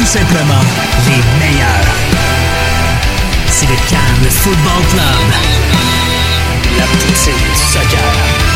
Tout simplement les meilleurs. C'est le Cannes Football Club. La du soccer.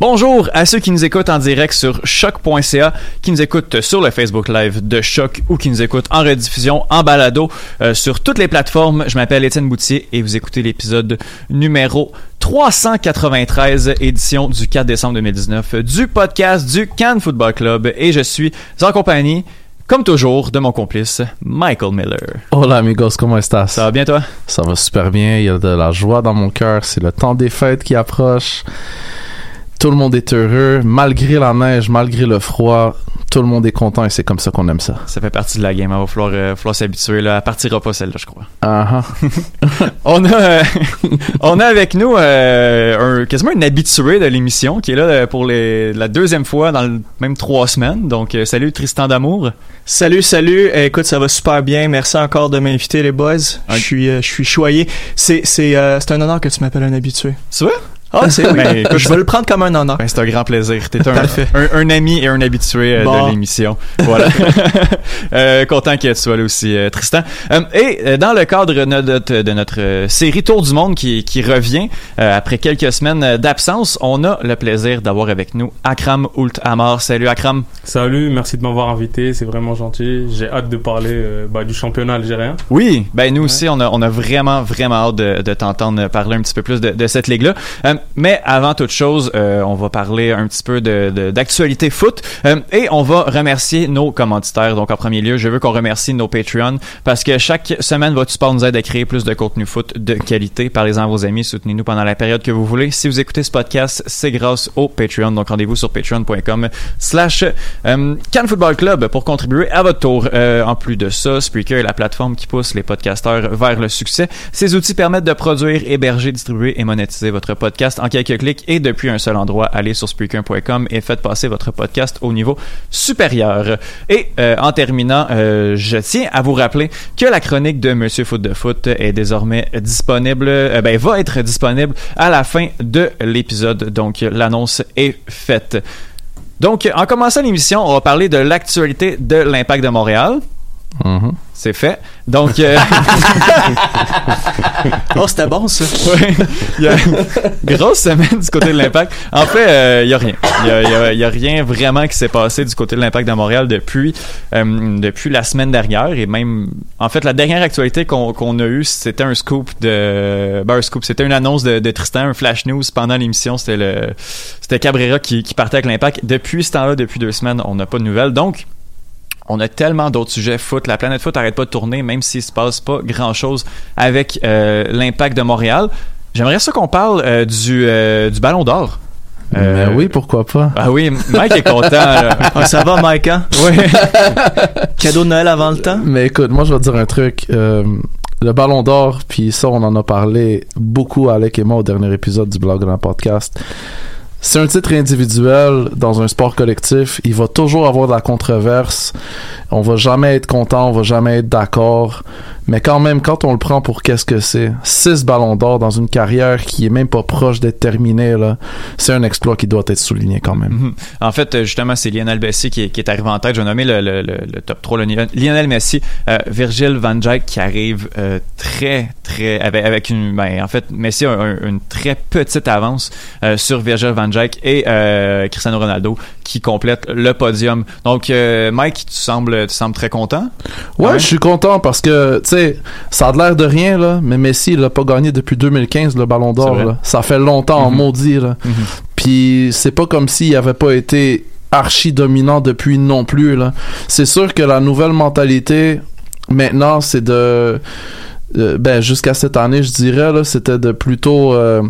Bonjour à ceux qui nous écoutent en direct sur choc.ca, qui nous écoutent sur le Facebook Live de Choc ou qui nous écoutent en rediffusion, en balado, euh, sur toutes les plateformes. Je m'appelle Étienne Boutier et vous écoutez l'épisode numéro 393, édition du 4 décembre 2019 du podcast du Cannes Football Club et je suis en compagnie comme toujours, de mon complice, Michael Miller. Hola amigos, comment estás? Ça va bien toi? Ça va super bien, il y a de la joie dans mon cœur, c'est le temps des fêtes qui approche. Tout le monde est heureux, malgré la neige, malgré le froid, tout le monde est content et c'est comme ça qu'on aime ça. Ça fait partie de la game, il va falloir, euh, falloir s'habituer. Là. Elle partira pas celle-là, je crois. Uh on, a, euh, on a avec nous euh, un, quasiment un habitué de l'émission qui est là pour les, la deuxième fois dans le, même trois semaines. Donc, euh, salut Tristan D'Amour. Salut, salut. écoute, ça va super bien. Merci encore de m'inviter, les boys. Je suis, je suis choyé. C'est, c'est, c'est un honneur que tu m'appelles un habitué. C'est vrai? Ah, c'est oui. Ben, je vais le prendre comme un honneur. Ben, c'est un grand plaisir. T'es un, un, un, ami et un habitué euh, de l'émission. Voilà. euh, content que tu sois là aussi, euh, Tristan. Euh, et dans le cadre de notre, de notre série Tour du monde qui, qui revient après quelques semaines d'absence, on a le plaisir d'avoir avec nous Akram Oult Amar. Salut Akram. Salut, merci de m'avoir invité. C'est vraiment gentil. J'ai hâte de parler bah, du championnat algérien. Oui, ben nous aussi, on a, on a vraiment, vraiment hâte de, de t'entendre parler un petit peu plus de, de cette ligue-là. Mais avant toute chose, euh, on va parler un petit peu d'actualité foot euh, et on va remercier nos commanditaires. Donc en premier lieu, je veux qu'on remercie nos Patreons parce que chaque semaine, votre support nous aide à créer plus de contenu foot de qualité. Parlez-en à vos amis, soutenez-nous pendant la période que vous voulez. Si vous écoutez ce podcast, c'est grâce au Patreon. Donc rendez-vous sur patreon.com slash euh, Club pour contribuer à votre tour. en plus de ça, Spreaker est la plateforme qui pousse les podcasteurs vers le succès. Ces outils permettent de produire, héberger, distribuer et monétiser votre podcast en quelques clics et depuis un seul endroit, allez sur Spreaker.com et faites passer votre podcast au niveau supérieur. Et euh, en terminant, euh, je tiens à vous rappeler que la chronique de Monsieur Foot de Foot est désormais disponible, euh, ben, va être disponible à la fin de l'épisode. Donc l'annonce est faite. Donc, en commençant l'émission, on va parler de l'actualité de l'Impact de Montréal. Mm-hmm. C'est fait. Donc. Euh... oh, c'était bon, ça. Oui. Il y a une grosse semaine du côté de l'impact. En fait, euh, il n'y a rien. Il n'y a, a, rien vraiment qui s'est passé du côté de l'impact de Montréal depuis, euh, depuis la semaine dernière. Et même. En fait, la dernière actualité qu'on qu'on a eue, c'était un scoop de. Ben, un scoop. C'était une annonce de, de, Tristan, un flash news pendant l'émission. C'était le. C'était Cabrera qui, qui partait avec l'impact. Depuis ce temps-là, depuis deux semaines, on n'a pas de nouvelles. Donc, on a tellement d'autres sujets foot. La planète foot arrête pas de tourner, même s'il se passe pas grand chose avec euh, l'impact de Montréal. J'aimerais ça qu'on parle euh, du, euh, du Ballon d'Or. Euh, Mais oui, pourquoi pas? Ah oui, Mike est content. là. Ah, ça va, Mike, hein? Oui. Cadeau de Noël avant le temps? Mais écoute, moi je vais te dire un truc. euh, le Ballon d'Or, puis ça on en a parlé beaucoup Alec et moi au dernier épisode du blog Grand Podcast. C'est un titre individuel dans un sport collectif. Il va toujours avoir de la controverse. On va jamais être content, on va jamais être d'accord. Mais quand même, quand on le prend pour qu'est-ce que c'est, six ballons d'or dans une carrière qui est même pas proche d'être terminée, là, c'est un exploit qui doit être souligné quand même. Mhm. En fait, euh, justement, c'est Lionel Messi qui est, qui est arrivé en tête. Je vais nommer le, le- le- le top 3. le Lionel- Lionel Messi, euh, Virgil van Dijk qui arrive euh, très, très... Avec, avec une... Ben, en fait, Messi a un- une très petite avance euh, sur Virgil van Dijk et Cristiano Ronaldo qui complète le podium. Donc, Mike, tu sembles, tu sembles très content? Ouais, Ouais. je suis content parce que, tu sais, ça a l'air de rien, là, mais Messi, il a pas gagné depuis 2015 le Ballon d'Or. Ça fait longtemps, en Mhm. maudit, là. Mhm. Puis c'est pas comme s'il avait pas été archi dominant depuis non plus. C'est sûr que la nouvelle mentalité, maintenant, c'est de... euh, ben, jusqu'à cette année, je dirais, c'était de plutôt... euh,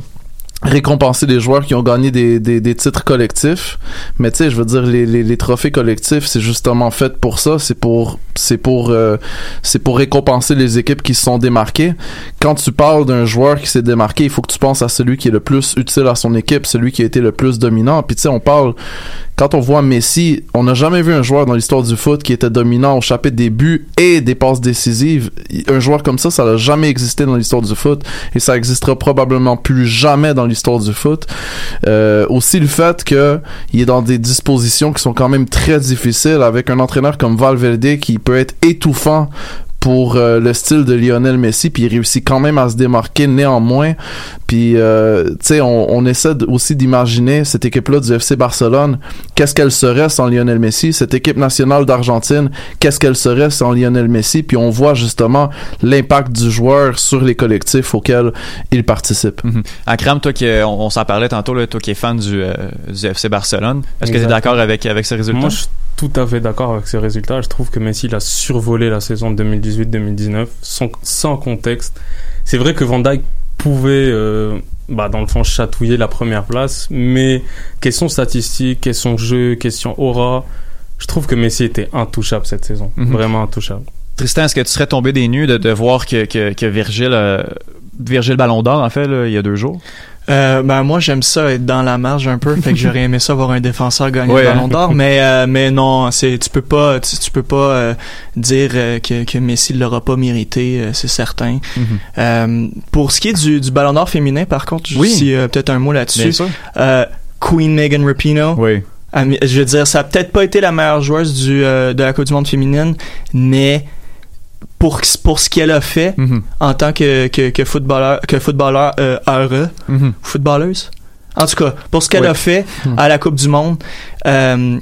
récompenser les joueurs qui ont gagné des, des, des titres collectifs. Mais tu sais je veux dire les, les, les trophées collectifs c'est justement fait pour ça. C'est pour c'est pour euh, c'est pour récompenser les équipes qui se sont démarquées. Quand tu parles d'un joueur qui s'est démarqué il faut que tu penses à celui qui est le plus utile à son équipe celui qui a été le plus dominant. Puis tu sais on parle quand on voit Messi on n'a jamais vu un joueur dans l'histoire du foot qui était dominant au chapitre des buts et des passes décisives. Un joueur comme ça ça n'a jamais existé dans l'histoire du foot et ça existera probablement plus jamais dans l'histoire du foot. Euh, aussi le fait que il est dans des dispositions qui sont quand même très difficiles avec un entraîneur comme Valverde qui peut être étouffant pour euh, le style de Lionel Messi puis il réussit quand même à se démarquer néanmoins. Puis euh, tu sais on, on essaie aussi d'imaginer cette équipe là du FC Barcelone. Qu'est-ce qu'elle serait sans Lionel Messi? Cette équipe nationale d'Argentine qu'est-ce qu'elle serait sans Lionel Messi? Puis on voit justement l'impact du joueur sur les collectifs auxquels il participe. Mhm. Akram, toi qui on, on s'en parlait tantôt, là, toi qui es fan du, euh, du FC Barcelone, est-ce que tu es d'accord avec, avec ces résultats? Moi, je suis tout à fait d'accord avec ces résultats. Je trouve que Messi il a survolé la saison 2018-2019 sans, sans contexte. C'est vrai que Van Dijk pouvait, euh, bah, dans le fond, chatouiller la première place, mais question statistique, question jeu, question aura, je trouve que Messi était intouchable cette saison. Mhm. Vraiment intouchable. Tristan, est-ce que tu serais tombé des nues de, de voir que, que, que Virgile, euh, Virgile Ballon d'Or, en fait, là, il y a deux jours? Euh, ben moi j'aime ça être dans la marge un peu, fait que j'aurais aimé ça voir un défenseur gagner Ouais, le ballon d'or, mais euh, mais non, c'est tu peux pas tu, tu peux pas euh, dire euh, que que Messi l'aura pas mérité, euh, c'est certain. Mhm. Euh, pour ce qui est du, du ballon d'or féminin par contre, Oui. si, peut-être un mot là-dessus. Queen Megan Rapinoe. Oui. Je veux dire, ça a peut-être pas été la meilleure joueuse du, euh, de la Coupe du Monde féminine, mais pour, pour ce qu'elle a fait Mhm. en tant que, que, que footballeur, que footballeur euh, heureux, Mhm. footballeuse? En tout cas, pour ce qu'elle Oui. a fait à la Coupe du Monde, euh,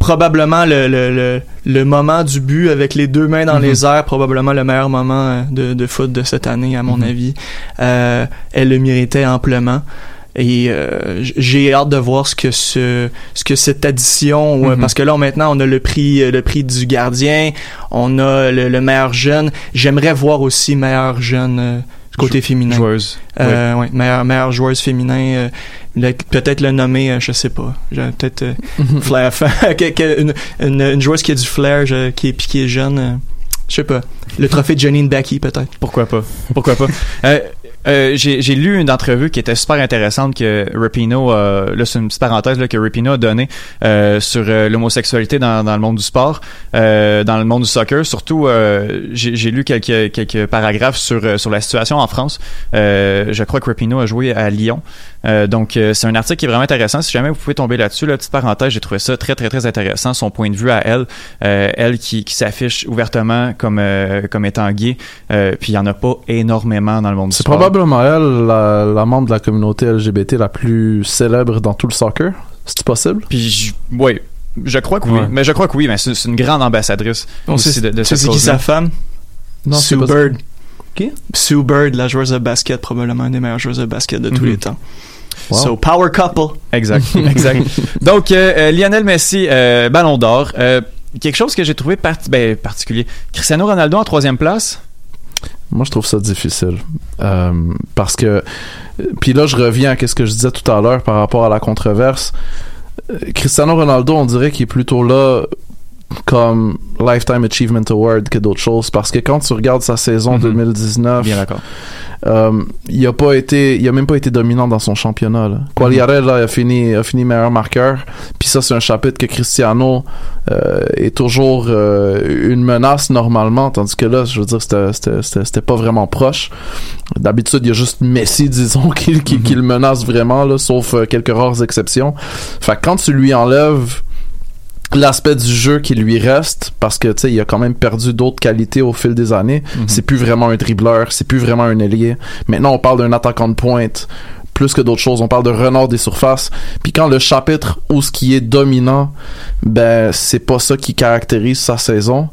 probablement le, le, le, le moment du but avec les deux mains dans les airs, probablement le meilleur moment euh, de, de foot de cette année, à mon avis. Euh, elle le méritait amplement. Et euh, j'ai hâte de voir ce que ce, ce que cette addition, ouais, Mhm. parce que là maintenant on a le prix, euh, le prix du gardien, on a le, le meilleur jeune. J'aimerais voir aussi meilleur jeune euh, côté féminin. Joueuse. Euh, ouais, meilleure, meilleure joueuse féminin, euh, peut-être le nommer, euh, je sais pas. J'ai Peut-être euh, flair, une, une, une joueuse qui a du flair, je- qui est piquée jeune. euh, je sais pas. Le trophée de Janine Becky, peut-être. Pourquoi pas? Pourquoi pas? Euh, euh, j'ai lu une entrevue qui était super intéressante que Rapino, euh, là c'est une petite parenthèse là, que Rapino a donnée euh, sur euh, l'homosexualité dans, dans le monde du sport, dans le monde du soccer. Surtout, j'ai lu quelques, quelques paragraphes sur, sur la situation en France. Je crois que Rapino a joué à Lyon. Donc c'est un article qui est vraiment intéressant. Si jamais vous pouvez tomber là-dessus, la petite parenthèse, j'ai trouvé ça très très très intéressant. Son point de vue à elle, elle qui, qui s'affiche ouvertement comme comme étant gay. Euh, puis il y en a pas énormément dans le monde du C'est probablement elle, la, la membre de la communauté LGBT la plus célèbre dans tout le soccer. C'est possible? Puis oui, je crois que oui. Ouais. Mais je crois que oui, mais c'est une grande ambassadrice On aussi sait, de, de tu sais cette c'est qui sa femme? Non, c'est Sue. Bird. Sue Bird, la joueuse de basket, probablement une des meilleures joueuses de basket de tous Mhm. les temps. Wow. So, power couple. Exact, exact. Donc, euh, euh, Lionel Messi, euh, Ballon d'Or. Euh, quelque chose que j'ai trouvé ben, particulier. Cristiano Ronaldo en troisième place? Moi, je trouve ça difficile. Euh, parce que. Puis là, je reviens à ce que je disais tout à l'heure par rapport à la controverse. Euh, Cristiano Ronaldo, on dirait qu'il est plutôt là comme Lifetime Achievement Award que d'autres choses. Parce que quand tu regardes sa saison 2019. Bien d'accord. Euh, il a pas été, il a même pas été dominant dans son championnat. Là. Quagliarella a fini, a fini meilleur marqueur. Puis ça, c'est un chapitre que Cristiano euh, est toujours euh, une menace normalement, tandis que là, je veux dire, c'était, pas vraiment proche. D'habitude, il y a juste Messi, disons, qui, qui, qui le menace vraiment, là, sauf quelques rares exceptions. Fait que quand tu lui enlèves l'aspect du jeu qui lui reste parce que tu sais il a quand même perdu d'autres qualités au fil des années. C'est plus vraiment un dribbleur c'est plus vraiment un ailier. Maintenant on parle d'un attaquant de pointe plus que d'autres choses. On parle de renard des surfaces. Puis quand le chapitre où ce qui est dominant ben c'est pas ça qui caractérise sa saison.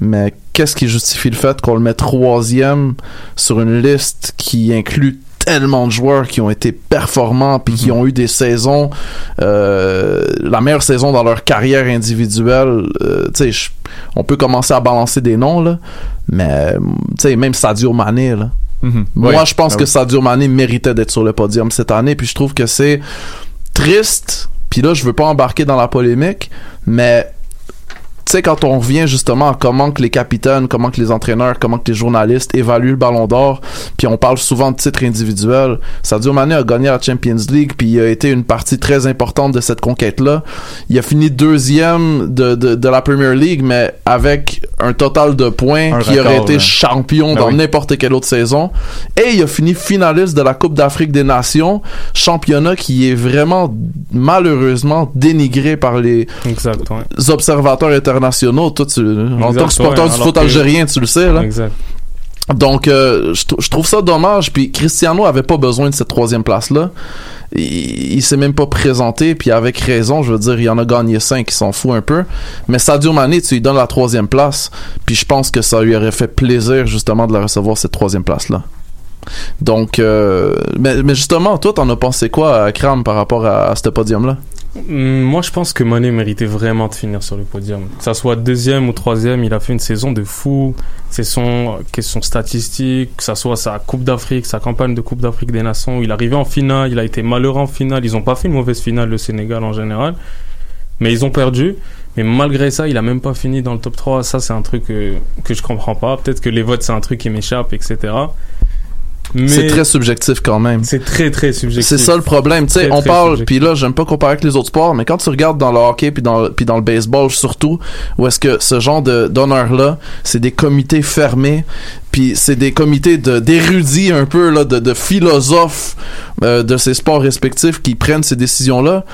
Mais qu'est-ce qui justifie le fait qu'on le met troisième sur une liste qui inclut tellement de joueurs qui ont été performants puis qui ont eu des saisons euh, la meilleure saison dans leur carrière individuelle euh, tu sais on peut commencer à balancer des noms là mais tu sais même Sadio Mané là moi Ouais. je pense Ah que oui. Sadio Mané méritait d'être sur le podium cette année puis je trouve que c'est triste puis là je veux pas embarquer dans la polémique mais tu sais, quand on revient justement à comment que les capitaines, comment que les entraîneurs, comment que les journalistes évaluent le ballon d'or, puis on parle souvent de titres individuels. Sadio Mané a gagné la Champions League, puis il a été une partie très importante de cette conquête-là. Il a fini deuxième de, de, de la Premier League, mais avec un total de points Un qui aurait été champion Ben dans oui. n'importe quelle autre saison. Et il a fini finaliste de la Coupe d'Afrique des Nations, championnat qui est vraiment malheureusement dénigré par les observateurs internationaux. Toi, tu, en Exact, tant que supporter ouais, du foot algérien, tu le sais, là. Exact. Donc, euh, je, trou- je trouve ça dommage. Puis Cristiano avait pas besoin de cette troisième place-là. Il, il s'est même pas présenté. Puis avec raison, je veux dire, il en a gagné cinq, il s'en fout un peu. Mais Sadio Mané, tu lui donnes la troisième place. Puis je pense que ça lui aurait fait plaisir justement de la recevoir cette troisième place-là. Donc, euh, mais, mais justement, toi, t'en as pensé quoi, Kram, par rapport à, à ce podium-là? Hum, Moi, je pense que Mané méritait vraiment de finir sur le podium. Que ça soit deuxième ou troisième, il a fait une saison de fou. C'est son question statistique, que ça soit sa Coupe d'Afrique, sa campagne de Coupe d'Afrique des Nations. Il arrivé en finale, il a été malheureux en finale. Ils ont pas fait une mauvaise finale, le Sénégal en général. Mais ils ont perdu. Mais malgré ça, il a même pas fini dans le top 3. Ça, c'est un truc que, que je comprends pas. Peut-être que les votes, c'est un truc qui m'échappe, etc. C'est très subjectif quand même. c'est très, très subjectif. C'est ça le problème, tu sais, on parle puis là, j'aime pas comparer avec les autres sports, mais quand tu regardes dans le hockey puis dans puis dans le baseball surtout, où est-ce que ce genre de d'honneur là, c'est des comités fermés, puis c'est des comités de d'érudits un peu là, de, de philosophes euh, de ces sports respectifs qui prennent ces décisions là.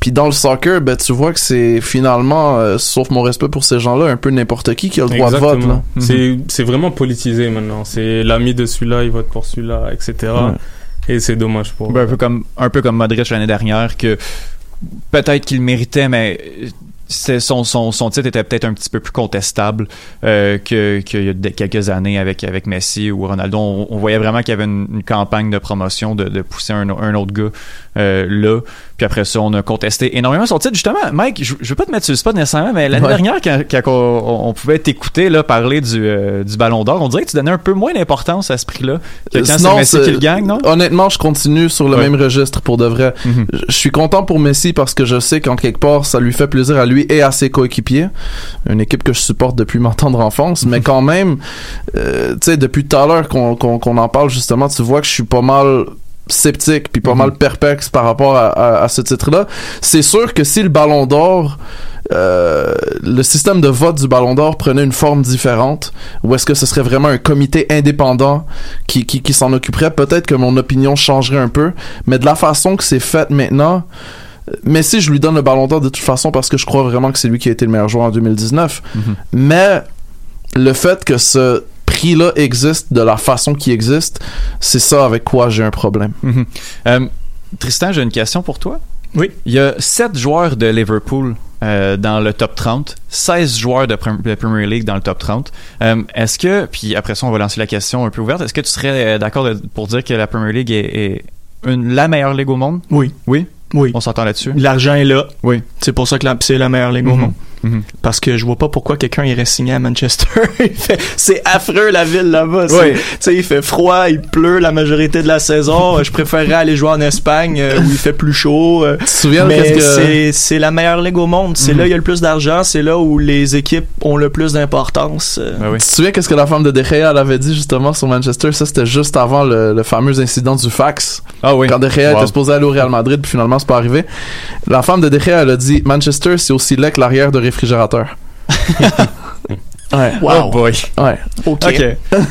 Puis dans le soccer, ben tu vois que c'est finalement, euh, sauf mon respect pour ces gens-là, un peu n'importe qui qui a le droit de vote là. C'est c'est vraiment politisé maintenant. C'est l'ami de celui-là, il vote pour celui-là, etc. Et c'est dommage pour. Ben, un peu comme un peu comme Modric l'année dernière que peut-être qu'il méritait mais son, son, son titre était peut-être un petit peu plus contestable euh, que qu'il y a quelques années avec avec Messi ou Ronaldo on, on voyait vraiment qu'il y avait une, une campagne de promotion de, de pousser un, un autre gars euh, là puis après ça on a contesté énormément son titre justement Mike je, je veux pas te mettre sur le spot nécessairement mais l'année Ouais. dernière quand, quand on, on pouvait t'écouter là parler du, euh, du Ballon d'Or on dirait que tu donnais un peu moins d'importance à ce prix-là que quand c'est Messi c'est- qui le gagne non? Honnêtement, je continue sur le Ouais. même registre pour de vrai. Mhm. Je je suis content pour Messi parce que je sais qu'en quelque part, ça lui fait plaisir à lui et à ses coéquipiers. Une équipe que je supporte depuis ma tendre enfance. Mais quand même, euh, tu sais, depuis tout à l'heure qu'on qu'on qu'on en parle justement, tu vois que je suis pas mal sceptique puis pas mal perplexe par rapport à, à- à ce titre-là. C'est sûr que si le Ballon d'Or euh, le système de vote du Ballon d'Or prenait une forme différente, ou est-ce que ce serait vraiment un comité indépendant qui, qui, qui s'en occuperait, peut-être que mon opinion changerait un peu, mais de la façon que c'est fait maintenant, euh, Messi, je lui donne le Ballon d'Or de toute façon parce que je crois vraiment que c'est lui qui a été le meilleur joueur en 2019, mais le fait que ce prix-là existe de la façon qu'il existe, c'est ça avec quoi j'ai un problème. Mhm. Euh, Tristan, j'ai une question pour toi. Oui. Il y a 7 joueurs de Liverpool euh, dans le top 30, 16 joueurs de, Prem- de Premier League dans le top 30. Euh, est-ce que, puis après ça, on va lancer la question un peu ouverte, est-ce que tu serais euh, d'accord de- pour dire que la Premier League est, est une, la meilleure ligue au monde? Oui. Oui? Oui. On s'entend là-dessus? L'argent est là. Oui. C'est pour ça que la- c'est la meilleure ligue au Mhm. Mhm. Parce que je vois pas pourquoi quelqu'un irait signer à Manchester. C'est affreux la ville là-bas. Oui. Tu sais, il fait froid, il pleut la majorité de la saison. je préférerais aller jouer en Espagne euh, où il fait plus chaud. euh, Tu te souviens mais que- c'est la meilleure ligue au monde. C'est Mhm. là où il y a le plus d'argent. C'est là où les équipes ont le plus d'importance. euh. Ben oui. Tu te souviens qu'est-ce que la femme de De Gea elle avait dit justement sur Manchester? Ça c'était juste avant le, le fameux incident du fax. Ah oui. Quand De Gea Wow. était supposé aller au Real Madrid, puis finalement c'est pas arrivé. La femme de De Gea elle a dit Manchester c'est aussi laid que l'arrière de réfrigérateur. ouais. Oh boy. Ouais. Ok.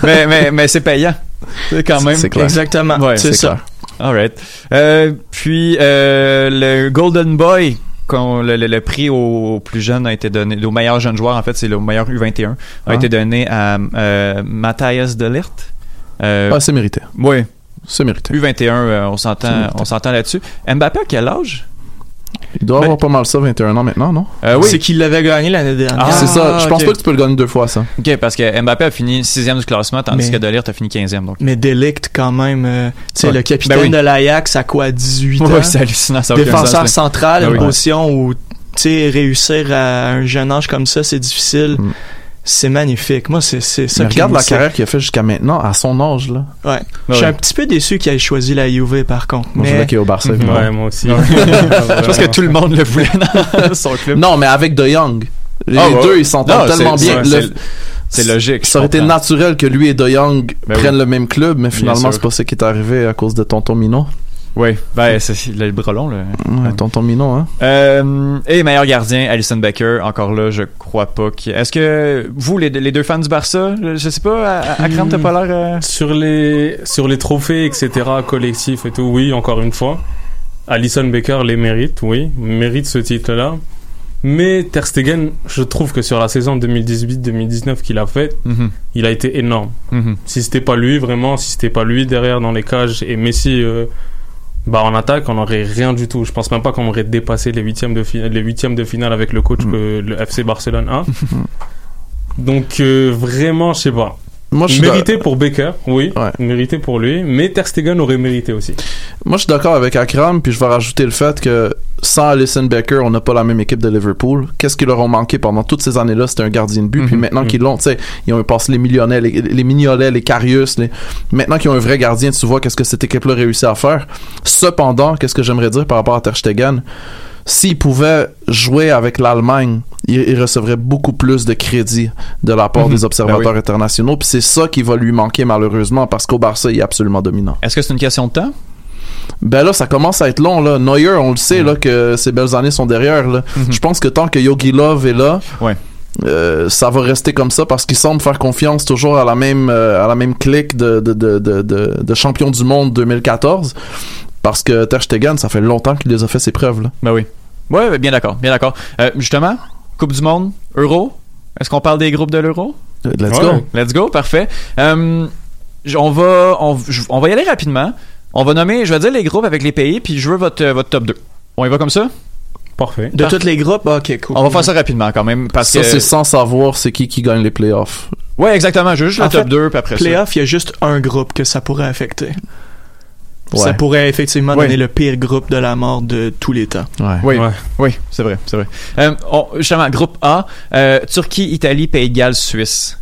Mais mais, mais c'est payant. C'est quand même. C'est clair. Exactement. Ouais, c'est ça. clair. All right. Euh, puis euh, le Golden Boy, le, le- le prix au plus jeune a été donné, au meilleur jeune joueur en fait, c'est le meilleur U21, a Ah. été donné à euh, Matthias Delirte. Euh, Ah, c'est mérité. oui, C'est mérité. U21, euh, on s'entend là-dessus. Mbappé à quel âge? Il doit Ben- avoir pas mal ça, 21 ans maintenant, non? Euh, C'est qu'il l'avait gagné l'année dernière. Ah, C'est ça. Je pense pas que tu peux le gagner deux fois, ça. Ok, parce que Mbappé a fini sixième du classement, tandis Mais- que Delirte a fini 15e. Donc. Mais Delict, quand même, euh, tu sais, Ouais. le capitaine Ben oui. de l'Ajax à quoi, 18 ans? Ouais, c'est hallucinant. Ça Défenseur sens, central, Ben une oui. position où, tu sais, réussir à un jeune âge comme ça, c'est difficile. Mm. C'est magnifique. Moi, c'est c'est ça Mais qui regarde la carrière qu'il a fait jusqu'à maintenant, à son âge, là. Ouais. Ben Je suis oui. un petit peu déçu qu'il ait choisi la Juve, par contre. Moi, je voulais qu'il est au Barça, évidemment. Ouais, moi aussi. Je pense que tout le monde le voulait dans son club. Non, mais avec De Young. Les Ah, ouais. deux, ils s'entendent tellement bien. c'est- logique. Ça aurait été naturel que lui et De Young Ben prennent oui. le même club, mais finalement, c'est pas ça qui est arrivé à cause de Tonton Mino. Oui, ben, c'est le bras long, là. Ouais, Tonton Mino, hein. Euh, et meilleur gardien, Alison Becker. Encore là, je crois pas qu'il. Est-ce que vous, les, les deux fans du Barça, je sais pas, à- Akram, t'as pas l'air. euh, Sur les, sur les trophées, etc., collectifs et tout, oui, encore une fois. Alison Becker les mérite, oui, mérite ce titre-là. Mais Ter Stegen, je trouve que sur la saison 2018-2019 qu'il a faite, mhm, il a été énorme. mhm. Si c'était pas lui, vraiment, si c'était pas lui derrière dans les cages et Messi euh, bah, en attaque, on aurait rien du tout. Je pense même pas qu'on aurait dépassé les huitièmes de, fi- les huitièmes de finale avec le coach Mm. que le FC Barcelone a. Donc euh, vraiment, je sais pas. Moi, je suis Mérité pour Becker, oui. Ouais. Mérité pour lui. Mais Ter Stegen aurait mérité aussi. Moi, je suis d'accord avec Akram, puis je vais rajouter le fait que sans Alison Becker, on n'a pas la même équipe de Liverpool. Qu'est-ce qu'ils leur ont manqué pendant toutes ces années-là? C'était un gardien de but. Puis Mhm. maintenant Mhm. qu'ils l'ont, tu sais, ils ont passé les Millionnaires, les, les Mignolet, les Carius. Les... Maintenant qu'ils ont un vrai gardien, tu vois qu'est-ce que cette équipe-là réussit à faire. Cependant, qu'est-ce que j'aimerais dire par rapport à Ter Stegen? S'il pouvait jouer avec l'Allemagne, il, recevrait beaucoup plus de crédit de la part Mhm. des observateurs Ben internationaux. Puis c'est ça qui va lui manquer malheureusement parce qu'au Barça, il est absolument dominant. Est-ce que c'est une question de temps? Ben là, ça commence à être long, là. Neuer, on le sait, là, que ses belles années sont derrière, là. Mhm. Je pense que tant que Yogi Love est là, Ouais. euh, ça va rester comme ça parce qu'il semble faire confiance toujours à la même, euh, à la même clique de, de, de, de, de, de champion du monde 2014. Parce que Ter Stegen, ça fait longtemps qu'il les a fait ses preuves, là. Ben oui. Ouais, bien d'accord, bien d'accord. Euh, justement, Coupe du Monde, Euro. Est-ce qu'on parle des groupes de l'Euro? Euh, Let's Ouais. go. Let's go, parfait. Euh, j- on va, on, va y aller rapidement. On va nommer, je vais dire les groupes avec les pays, puis je veux votre, euh, votre top 2. On y va comme ça? Parfait. De tous les groupes, ok, cool. On va faire ça rapidement quand même, parce Ça, que... c'est sans savoir c'est qui qui gagne les playoffs. Ouais, exactement, je veux juste En le top fait, 2, puis après ça. Playoff, il y a juste un groupe que ça pourrait affecter. Ouais. Ça pourrait effectivement Ouais. donner le pire groupe de la mort de tous les temps. Ouais. Oui, Ouais. oui, c'est vrai, c'est vrai. Euh, on- justement, groupe A, euh, Turquie, Italie, Pays de Galles, Suisse.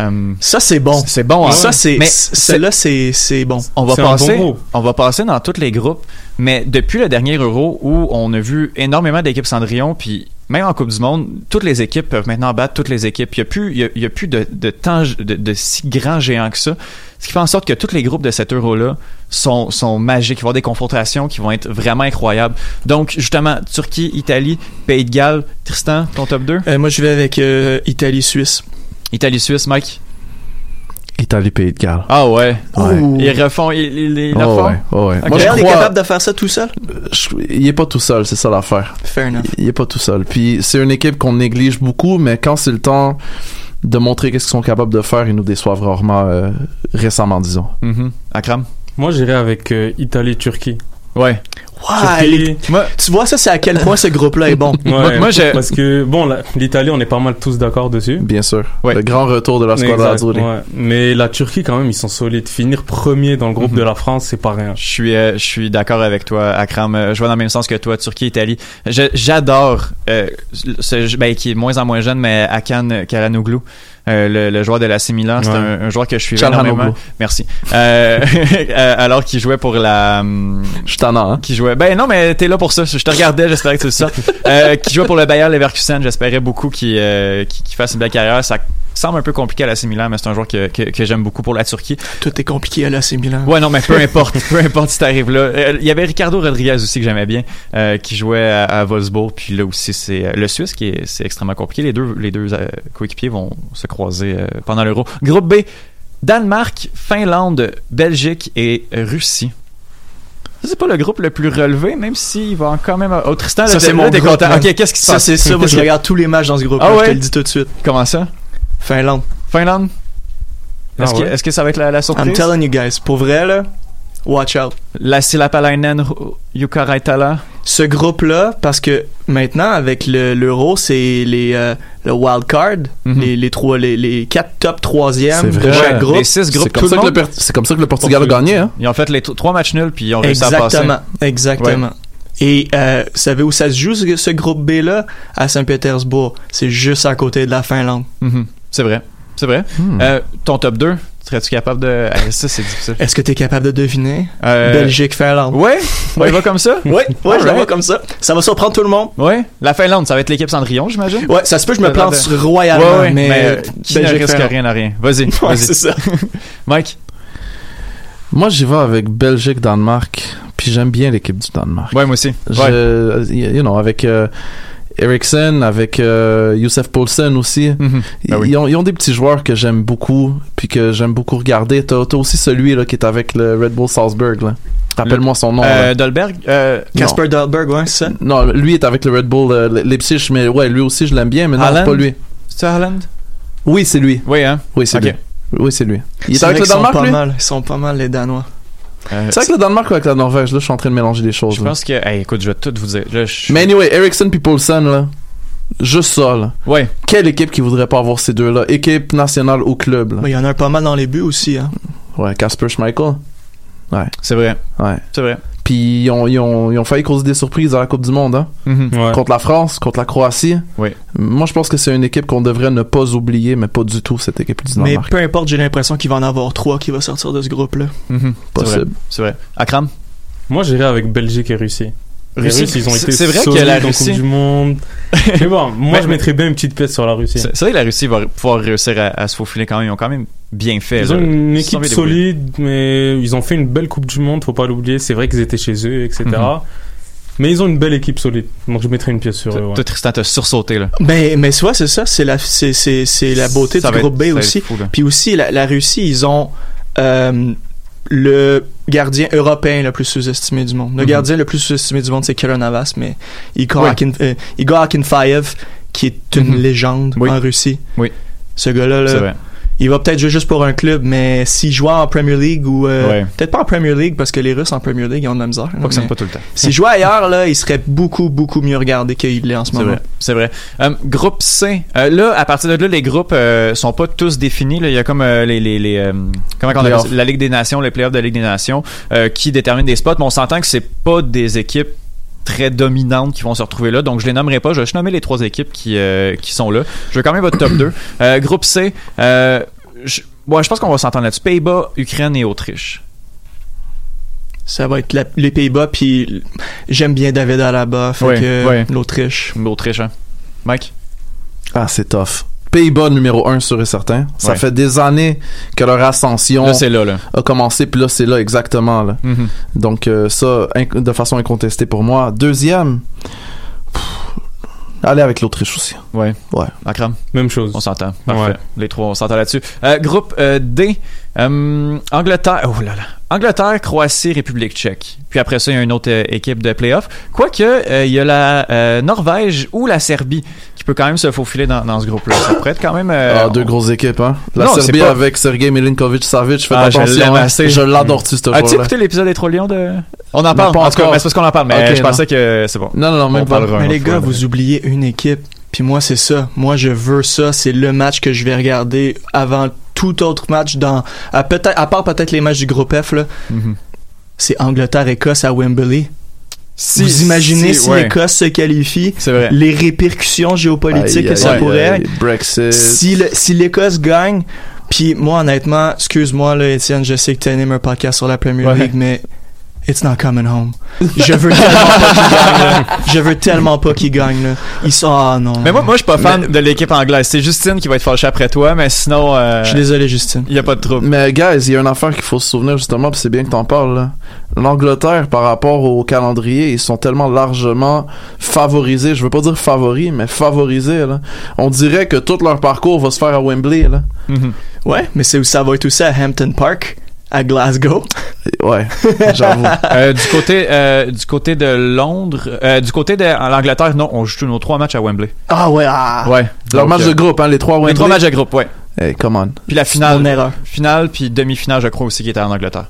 Euh, Ça, c'est bon. c'est bon, hein? Ça, c'est. Mais Celle-là, c'est c'est bon. on va C'est un bon passer, on va passer dans tous les groupes, mais depuis le dernier Euro où on a vu énormément d'équipes Cendrillon, puis même en Coupe du Monde, toutes les équipes peuvent maintenant battre toutes les équipes. Il y a plus, il y a, il y a plus de, de temps, de, de si grands géants que ça. Ce qui fait en sorte que tous les groupes de cet Euro-là sont, sont magiques. Il va y avoir des confrontations qui vont être vraiment incroyables. Donc, justement, Turquie, Italie, Pays de Galles. Tristan, ton top 2? Euh, moi, je vais avec euh, Italie-Suisse. Italie-Suisse, Mike? Italie, Pays de Galles. Ah ouais. Ils refont, ils, ils, ils Oh, refont? ouais, oh, ouais. Ok. Moi, je Real est crois, capable de faire ça tout seul? je- il est pas tout seul, c'est ça l'affaire. Fair enough. Il est pas tout seul. Puis c'est une équipe qu'on néglige beaucoup, mais quand c'est le temps de montrer qu'est-ce qu'ils sont capables de faire, ils nous déçoivent rarement euh, récemment, disons. Mhm. Akram? Moi, j'irais avec euh, Italie-Turquie. Ouais. Ouais, tu vois, ça, c'est à quel point ce groupe-là est bon. Ouais, moi, j'ai- parce que bon, la- l'Italie, on est pas mal tous d'accord dessus. Bien sûr. Ouais. Le grand retour de la squadra Exact, azzurri. ouais. Mais la Turquie, quand même, ils sont solides. Finir premier dans le groupe Mhm. de la France, c'est pas rien. Je suis, euh, je suis d'accord avec toi, Akram. Euh, Je vois dans le même sens que toi, Turquie, Italie. Je- J'adore, euh, ce, ben, qui est de moins en moins jeune, mais Akan Karanoglu, euh, le, le joueur de la Milan. C'est Ouais. un, un joueur que je suis Çalhanoğlu. énormément. Merci. Euh, euh, alors qu'il jouait pour la... Je suis tannant, hein. qui jouait. Ben non, mais t'es là pour ça. Je te regardais, j'espérais que tu ça. Euh, qui jouait pour le Bayer Leverkusen. J'espérais beaucoup qu'il euh, qu'il- qu'il fasse une belle carrière. Ça semble un peu compliqué à l'AC Milan, mais c'est un joueur que, que, que j'aime beaucoup pour la Turquie. Tout est compliqué à l'AC Milan. Ouais, non, mais peu importe, peu importe si t'arrives là. Euh, Il y avait Ricardo Rodriguez aussi que j'aimais bien, euh, qui jouait à, à Wolfsburg. Puis là aussi, c'est euh, le Suisse qui est, c'est extrêmement compliqué. Les deux, les deux euh, coéquipiers vont se croiser pendant l'Euro. Groupe B, Danemark, Finlande, Belgique et Russie. Ça, C'est pas le groupe le plus relevé, même s'il va quand même. Oh, Tristan, là, Ça, c'est là, mon groupe, man. Ok, qu'est-ce qui se Ça, passe? c'est ça. Moi, je regarde tous les matchs dans ce groupe-là. Ah Je ouais? te le dis tout de suite. Comment ça? Finlande. Finlande? Ah Est-ce que, ouais? est-ce que ça va être la, la I'm surprise? telling you guys. Pour vrai, là, watch out. La Silapalainen, Jukka Raitala? Ce groupe-là, parce que maintenant, avec le- l'euro, c'est les, euh, le wild card, Mhm. les, les, trois, les, les quatre top troisièmes de chaque groupe. Les six groupes, C'est comme, ça le que le monde. Per- c'est comme ça que le Portugal a gagné, hein? Ils ont fait les t- trois matchs nuls, puis ils ont réussi à passer. Exactement, exactement. Et euh, vous savez où ça se joue, ce, ce groupe B-là? À Saint-Pétersbourg. C'est juste à côté de la Finlande. Mhm. C'est vrai. C'est vrai. Hmm. Euh, ton top 2, serais-tu capable de. Eh, ça, c'est difficile. Est-ce que tu es capable de deviner? Euh, Belgique-Finlande. Ouais, on y va comme ça? Oui, ouais, je la Alright. vois comme ça. Ça va surprendre tout le monde. Ouais. La Finlande, ça va être l'équipe Cendrillon, j'imagine? Ouais, ça se peut que je me plante sur royalement, Ouais, ouais, mais, mais, euh, qui ne Belgique, risque Finlande. rien à rien? Vas-y, Ouais, vas-y. c'est ça. Mike? Moi, j'y vais avec Belgique-Danemark. Puis j'aime bien l'équipe du Danemark. Ouais, moi aussi. Ouais. Je, you know, avec euh, Eriksen, avec euh, Youssef Poulsen aussi. Mhm. Ben oui. ils, ont, ils ont des petits joueurs que j'aime beaucoup, puis que j'aime beaucoup regarder. T'as t'as aussi celui là, qui est avec le Red Bull Salzburg. là. Rappelle-moi son nom. Euh, Dolberg? Euh, Casper Dahlberg, ouais, c'est ça? Non, lui est avec le Red Bull euh, Leipzig, mais ouais, lui aussi je l'aime bien, mais non, c'est pas lui. c'est Haaland? Oui, c'est lui. Oui, hein? Oui, c'est lui. Oui, c'est lui. Il est C'est avec vrai le qu'ils sont pas mal. Ils sont pas mal, les Danois. Euh, C'est avec le Danemark ou avec la Norvège Là, je suis en train de mélanger les choses. je là. pense que. Hey, écoute, je vais tout vous dire. Là, je... Mais anyway, Eriksen puis Poulsen, là, juste ça, là. Ouais. Quelle équipe qui voudrait pas avoir ces deux-là? Équipe nationale ou club, là? Il y en a un pas mal dans les buts aussi. Hein. Ouais, Casper Schmeichel. Ouais, C'est vrai. ouais. C'est vrai. Puis ils ont, ils, ont, ils ont failli causer des surprises à la Coupe du Monde, hein. Mhm. Ouais. Contre la France, contre la Croatie. Oui. Moi, je pense que c'est une équipe qu'on devrait ne pas oublier, mais pas du tout, cette équipe du Mais Danemark. peu importe, j'ai l'impression qu'il va en avoir trois qui va sortir de ce groupe-là. C'est vrai. Possible. C'est vrai. Akram? Moi, j'irais avec Belgique et Russie. Russie, Russes, ils ont c'est- été c'est vrai que solides la en Russie- Coupe du Monde. Mais bon, moi, Mais- je mettrais bien une petite pièce sur la Russie. C'est c'est vrai que la Russie va pouvoir réussir à, à se faufiler quand même. Ils ont quand même bien fait. Ils ont une équipe solide, mais ils ont fait une belle Coupe du Monde, faut pas l'oublier. C'est vrai qu'ils étaient chez eux, etc. Mhm. Mais ils ont une belle équipe solide. Donc je mettrais une pièce sur eux. Ouais. Tristan, t'as sursauté, là. Ben, mais soit c'est ça, c'est la, c'est, c'est, c'est la beauté Ça du groupe être- B aussi. fou. Puis aussi, la, la Russie, ils ont euh, le gardien européen le plus sous-estimé du monde. Le Mhm. gardien le plus sous-estimé du monde, c'est Keller Navas, mais Igor, Oui. Akin, euh, Igor qui est une Mhm. légende Oui. en Russie. Oui. Ce gars-là, C'est là, vrai. Il va peut-être jouer juste pour un club, mais s'il jouait en Premier League ou euh, Ouais. peut-être pas en Premier League parce que les Russes en Premier League ils ont de la misère. Pas que ça pas tout le temps. S'il jouait ailleurs, là, il serait beaucoup beaucoup mieux regardé qu'il l'est en ce C'est moment. vrai. C'est vrai. Euh, groupe C. Euh, là, à partir de là, les groupes euh, sont pas tous définis. Là. Il y a comme les, les, les euh, comment on appelle la Ligue des Nations, les playoffs de la Ligue des Nations, qui déterminent des spots. Mais on s'entend que c'est pas des équipes très dominantes qui vont se retrouver là. Donc, je les nommerai pas. Je vais juste nommer les trois équipes qui, euh, qui sont là. Je veux quand même votre top 2. Euh, groupe C. Euh, je, ouais, je pense qu'on va s'entendre là-dessus. Pays-Bas, Ukraine et Autriche. Ça va être la- les Pays-Bas, puis j'aime bien David Alaba, fait Ouais, que ouais. l'Autriche. L'Autriche, hein. Mike? Ah, c'est tough. Pays-Bas numéro un sûr et certain. Ça Ouais. fait des années que leur ascension Là, c'est là, là. a commencé, puis là, c'est là exactement. Là. Mhm. Donc, euh, ça, de façon incontestée pour moi. Deuxième, allez avec l'Autriche aussi. Ouais. Ouais. Akram? Même chose. On s'entend. Parfait. Ouais. Les trois, on s'entend là-dessus. Euh, groupe euh, D. euh, Angleterre. Oh là là. Angleterre, Croatie, République tchèque. Puis après ça, il y a une autre euh, équipe de playoff. Quoique, euh, il y a la euh, Norvège ou la Serbie qui peut quand même se faufiler dans, dans ce groupe-là. Ça pourrait être quand même. euh, ah, deux grosses équipes, hein. La Non, c'est Serbie pas- avec Sergei Milinkovic-Savic, faites Ah, je attention. hein. Je l'adore-tu, ce As-tu écouté l'épisode des Trois Lions de. On en parle, pas en tout cas, encore. mais c'est parce qu'on en parle, mais je non. pensais que c'est bon. Non, non, non, On même pas. Mais les gars, fois, vous oubliez une équipe. Puis moi, c'est ça. Moi, je veux ça. C'est le match que je vais regarder avant tout autre match dans, à peut-être, à part peut-être les matchs du groupe F, là. Mhm. C'est Angleterre-Écosse à Wembley. Si- vous imaginez si, ouais. l'Écosse se qualifie, C'est vrai. les répercussions géopolitiques Aïe, que ça aïe, pourrait. aïe, Brexit. Si le- si l'Écosse gagne, puis moi honnêtement, excuse-moi là Étienne, je sais que tu animes un podcast sur la Premier Ouais. League, mais it's not coming home. Je veux tellement pas qu'il gagne. là. Je veux tellement pas qu'il gagne. Là. Ils sont ah non. Mais moi, moi, je suis pas fan de l'équipe anglaise. C'est Justine qui va être fâchée après toi, mais sinon, euh, je suis désolé Justine. il y a pas de trouble. Mais guys, il y a une affaire qu'il faut se souvenir justement, puis c'est bien que t'en parles. là. L'Angleterre, par rapport au calendrier, ils sont tellement largement favorisés. Je veux pas dire favoris, mais favorisés. Là. On dirait que tout leur parcours va se faire à Wembley. Là. Mhm. Ouais, mais c'est ça va être aussi à Hampton Park à Glasgow. Ouais, j'avoue. Euh, du côté euh, du côté de Londres, euh, du côté de l'Angleterre, non, on joue tous nos trois matchs à Wembley. Ah ouais, ah. Ouais. Leur match euh, de groupe, hein, les trois Wembley. Les trois matchs de groupe, ouais. Hey, come on. Puis la Mon finale, erreur. finale puis demi-finale, je crois aussi qui était en Angleterre.